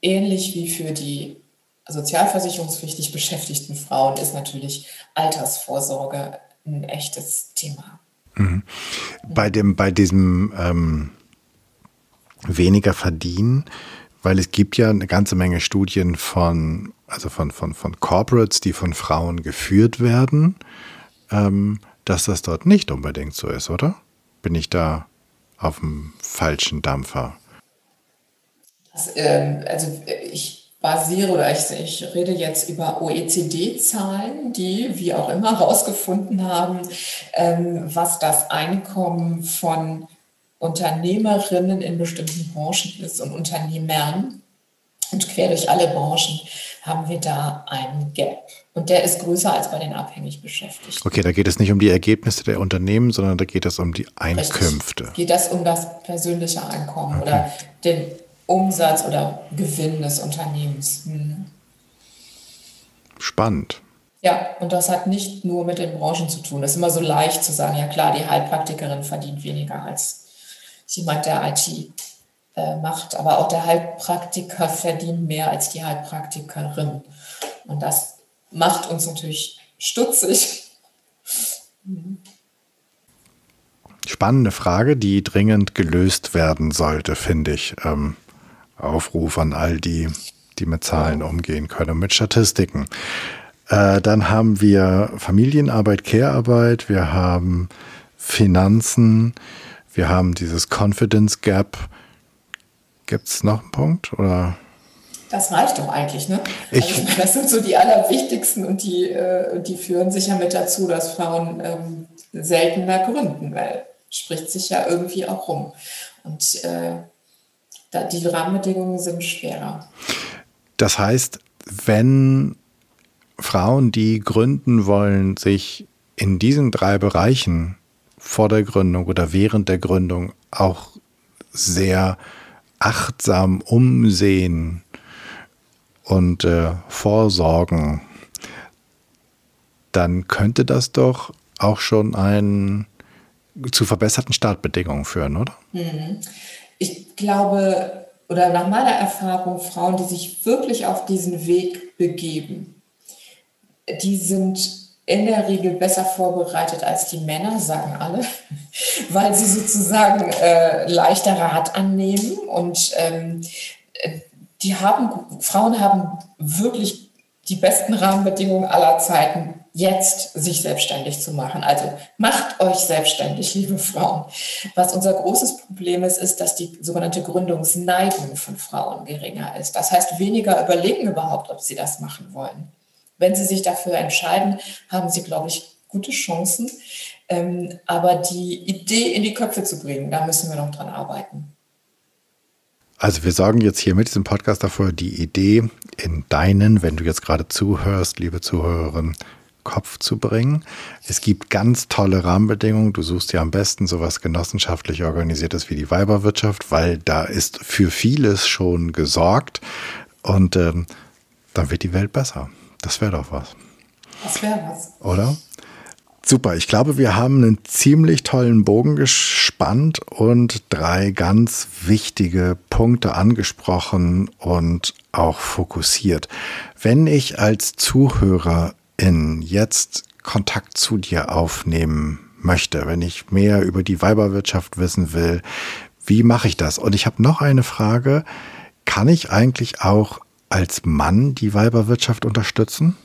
Ähnlich wie für die sozialversicherungspflichtig beschäftigten Frauen ist natürlich Altersvorsorge ein echtes Thema. Mhm. Bei, dem, bei diesem ähm, weniger verdienen, weil es gibt ja eine ganze Menge Studien von, also von, von, von Corporates, die von Frauen geführt werden, ähm, dass das dort nicht unbedingt so ist, oder? Bin ich da auf dem falschen Dampfer? Das, äh, also ich basiere oder ich, ich rede jetzt über OECD-Zahlen, die wie auch immer herausgefunden haben, ähm, was das Einkommen von Unternehmerinnen in bestimmten Branchen ist und Unternehmern. Und quer durch alle Branchen haben wir da einen Gap. Und der ist größer als bei den abhängig Beschäftigten. Okay, da geht es nicht um die Ergebnisse der Unternehmen, sondern da geht es um die Einkünfte. Richtig. Geht das um das persönliche Einkommen okay. oder den Umsatz oder Gewinn des Unternehmens. Hm. Spannend. Ja, und das hat nicht nur mit den Branchen zu tun. Das ist immer so leicht zu sagen, ja klar, die Heilpraktikerin verdient weniger als jemand, der IT äh, macht. Aber auch der Heilpraktiker verdient mehr als die Heilpraktikerin. Und das macht uns natürlich stutzig. Spannende Frage, die dringend gelöst werden sollte, finde ich. Ähm, Aufruf an all die, die mit Zahlen umgehen können, mit Statistiken. Äh, dann haben wir Familienarbeit, Care-Arbeit, wir haben Finanzen, wir haben dieses Confidence Gap. Gibt es noch einen Punkt? Oder? Das reicht doch eigentlich, ne? Ich, also, das sind so die allerwichtigsten und die, äh, die führen sicher mit dazu, dass Frauen ähm, seltener gründen, weil spricht sich ja irgendwie auch rum. Und äh, die Rahmenbedingungen sind schwerer. Das heißt, wenn Frauen, die gründen wollen, sich in diesen drei Bereichen vor der Gründung oder während der Gründung auch sehr achtsam umsehen und äh, vorsorgen, dann könnte das doch auch schon ein zu verbesserten Startbedingungen führen, oder? Mhm ich glaube, oder nach meiner Erfahrung, Frauen, die sich wirklich auf diesen Weg begeben, die sind in der Regel besser vorbereitet als die Männer, sagen alle, weil sie sozusagen äh, leichter Rat annehmen und ähm, die haben, Frauen haben wirklich die besten Rahmenbedingungen aller Zeiten jetzt sich selbstständig zu machen. Also macht euch selbstständig, liebe Frauen. Was unser großes Problem ist, ist, dass die sogenannte Gründungsneigung von Frauen geringer ist. Das heißt, weniger überlegen überhaupt, ob sie das machen wollen. Wenn sie sich dafür entscheiden, haben sie, glaube ich, gute Chancen. Ähm, aber die Idee in die Köpfe zu bringen, da müssen wir noch dran arbeiten. Also wir sorgen jetzt hier mit diesem Podcast dafür, die Idee in deinen, wenn du jetzt gerade zuhörst, liebe Zuhörerin, Kopf zu bringen. Es gibt ganz tolle Rahmenbedingungen. Du suchst ja am besten sowas genossenschaftlich organisiertes wie die Weiberwirtschaft, weil da ist für vieles schon gesorgt und ähm, dann wird die Welt besser. Das wäre doch was. Das wäre was. Oder? Super, ich glaube, wir haben einen ziemlich tollen Bogen gespannt und drei ganz wichtige Punkte angesprochen und auch fokussiert. Wenn ich als Zuhörer in jetzt Kontakt zu dir aufnehmen möchte, wenn ich mehr über die Weiberwirtschaft wissen will, wie mache ich das? Und ich habe noch eine Frage. Kann ich eigentlich auch als Mann die Weiberwirtschaft unterstützen?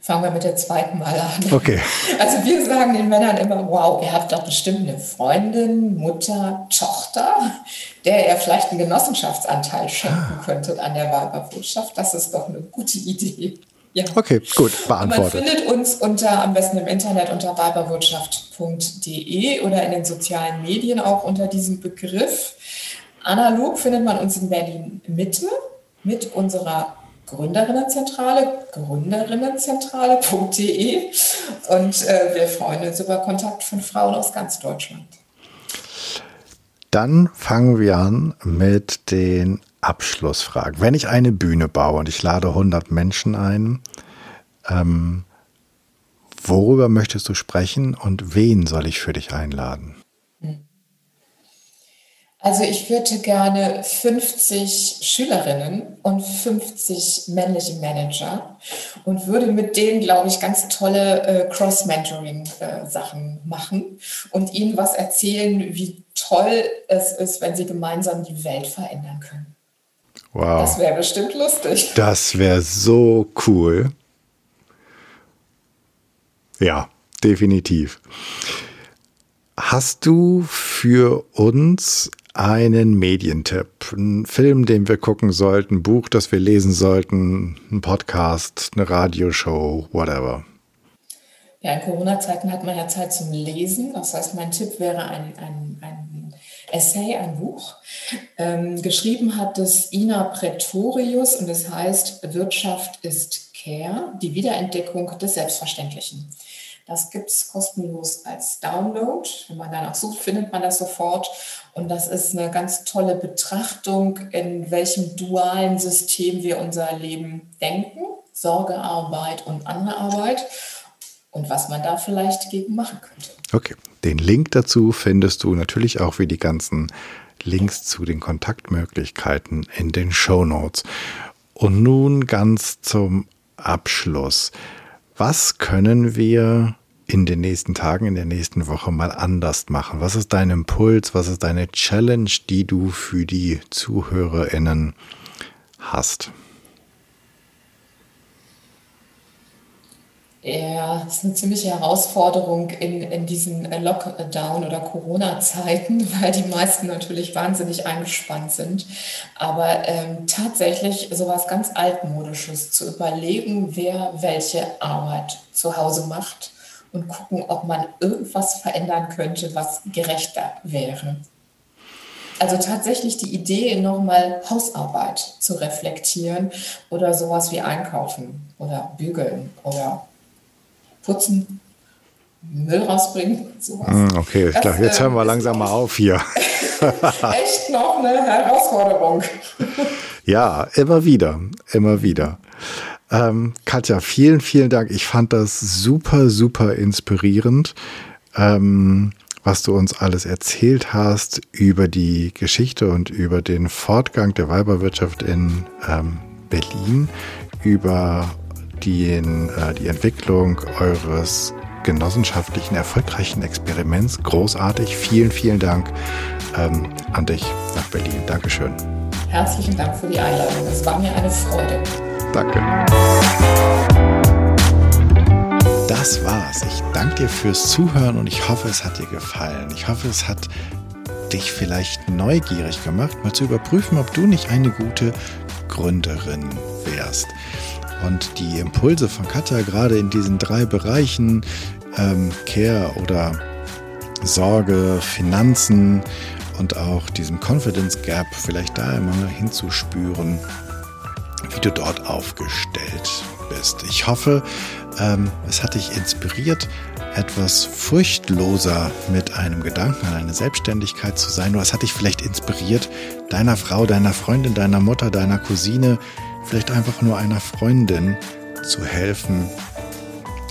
Fangen wir mit der zweiten Mal an. Okay. Also wir sagen den Männern immer, wow, ihr habt doch bestimmt eine Freundin, Mutter, Tochter, der ihr vielleicht einen Genossenschaftsanteil schenken ah. könntet an der Weiberwirtschaft. Das ist doch eine gute Idee. Ja. Okay, gut, beantwortet. Man findet uns unter, am besten im Internet unter weiberwirtschaft.de oder in den sozialen Medien auch unter diesem Begriff. Analog findet man uns in Berlin Mitte mit unserer Gründerinnenzentrale, gründerinnenzentrale.de und äh, wir freuen uns über Kontakt von Frauen aus ganz Deutschland. Dann fangen wir an mit den Abschlussfragen. Wenn ich eine Bühne baue und ich lade 100 Menschen ein, ähm, Worüber möchtest du sprechen und wen soll ich für dich einladen? Also ich würde gerne 50 Schülerinnen und 50 männliche Manager und würde mit denen, glaube ich, ganz tolle äh, Cross-Mentoring-Sachen äh, machen und ihnen was erzählen, wie toll es ist, wenn sie gemeinsam die Welt verändern können. Wow. Das wäre bestimmt lustig. Das wäre so cool. Ja, definitiv. Hast du für uns einen Medientipp, einen Film, den wir gucken sollten, ein Buch, das wir lesen sollten, ein Podcast, eine Radioshow, whatever? Ja, in Corona-Zeiten hat man ja Zeit zum Lesen. Das heißt, mein Tipp wäre ein, ein, ein Essay, ein Buch. Ähm, geschrieben hat es Ina Pretorius und es heißt Wirtschaft ist Care, die Wiederentdeckung des Selbstverständlichen. Das gibt es kostenlos als Download. Wenn man danach sucht, findet man das sofort. Und das ist eine ganz tolle Betrachtung, in welchem dualen System wir unser Leben denken. Sorgearbeit und andere Arbeit. Und was man da vielleicht gegen machen könnte. Okay, den Link dazu findest du natürlich auch wie die ganzen Links zu den Kontaktmöglichkeiten in den Show Notes. Und nun ganz zum Abschluss. Was können wir in den nächsten Tagen, in der nächsten Woche mal anders machen? Was ist dein Impuls? Was ist deine Challenge, die du für die ZuhörerInnen hast? Ja, das ist eine ziemliche Herausforderung in, in diesen Lockdown- oder Corona-Zeiten, weil die meisten natürlich wahnsinnig eingespannt sind. Aber ähm, tatsächlich sowas ganz Altmodisches zu überlegen, wer welche Arbeit zu Hause macht und gucken, ob man irgendwas verändern könnte, was gerechter wäre. Also tatsächlich die Idee, nochmal Hausarbeit zu reflektieren oder sowas wie einkaufen oder bügeln oder putzen, Müll rausbringen, sowas. Hm, okay, ich glaube, jetzt hören wir ähm, langsam mal auf hier. echt noch eine Herausforderung. ja, immer wieder, immer wieder. Ähm, Katja, vielen, vielen Dank. Ich fand das super, super inspirierend, ähm, was du uns alles erzählt hast über die Geschichte und über den Fortgang der Weiberwirtschaft in ähm, Berlin, über den, äh, die Entwicklung eures genossenschaftlichen, erfolgreichen Experiments. Großartig. Vielen, vielen Dank ähm, an dich nach Berlin. Dankeschön. Herzlichen Dank für die Einladung. Es war mir eine Freude. Danke. Das war's. Ich danke dir fürs Zuhören und ich hoffe, es hat dir gefallen. Ich hoffe, es hat dich vielleicht neugierig gemacht, mal zu überprüfen, ob du nicht eine gute Gründerin wärst. Und die Impulse von Katja gerade in diesen drei Bereichen, ähm, Care oder Sorge, Finanzen und auch diesem Confidence Gap, vielleicht da immer hinzuspüren wie du dort aufgestellt bist. Ich hoffe, ähm, es hat dich inspiriert, etwas furchtloser mit einem Gedanken an eine Selbstständigkeit zu sein. Oder es hat dich vielleicht inspiriert, deiner Frau, deiner Freundin, deiner Mutter, deiner Cousine, vielleicht einfach nur einer Freundin zu helfen,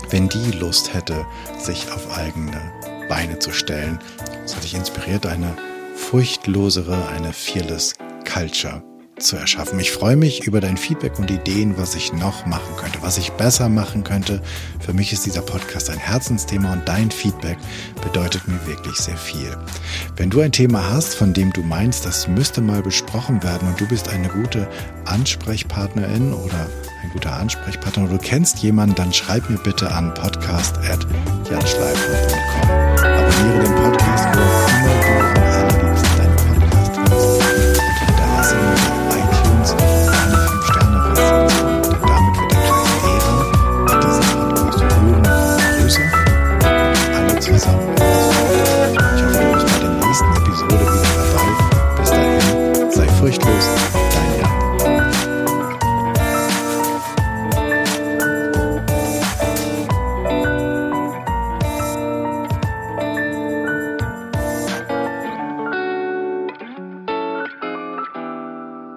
wenn die Lust hätte, sich auf eigene Beine zu stellen. Es hat dich inspiriert, eine furchtlosere, eine fearless Culture zu erschaffen. Ich freue mich über dein Feedback und Ideen, was ich noch machen könnte, was ich besser machen könnte. Für mich ist dieser Podcast ein Herzensthema und dein Feedback bedeutet mir wirklich sehr viel. Wenn du ein Thema hast, von dem du meinst, das müsste mal besprochen werden und du bist eine gute Ansprechpartnerin oder ein guter Ansprechpartner oder du kennst jemanden, dann schreib mir bitte an podcast.janschleifer.com. Abonniere den Podcast,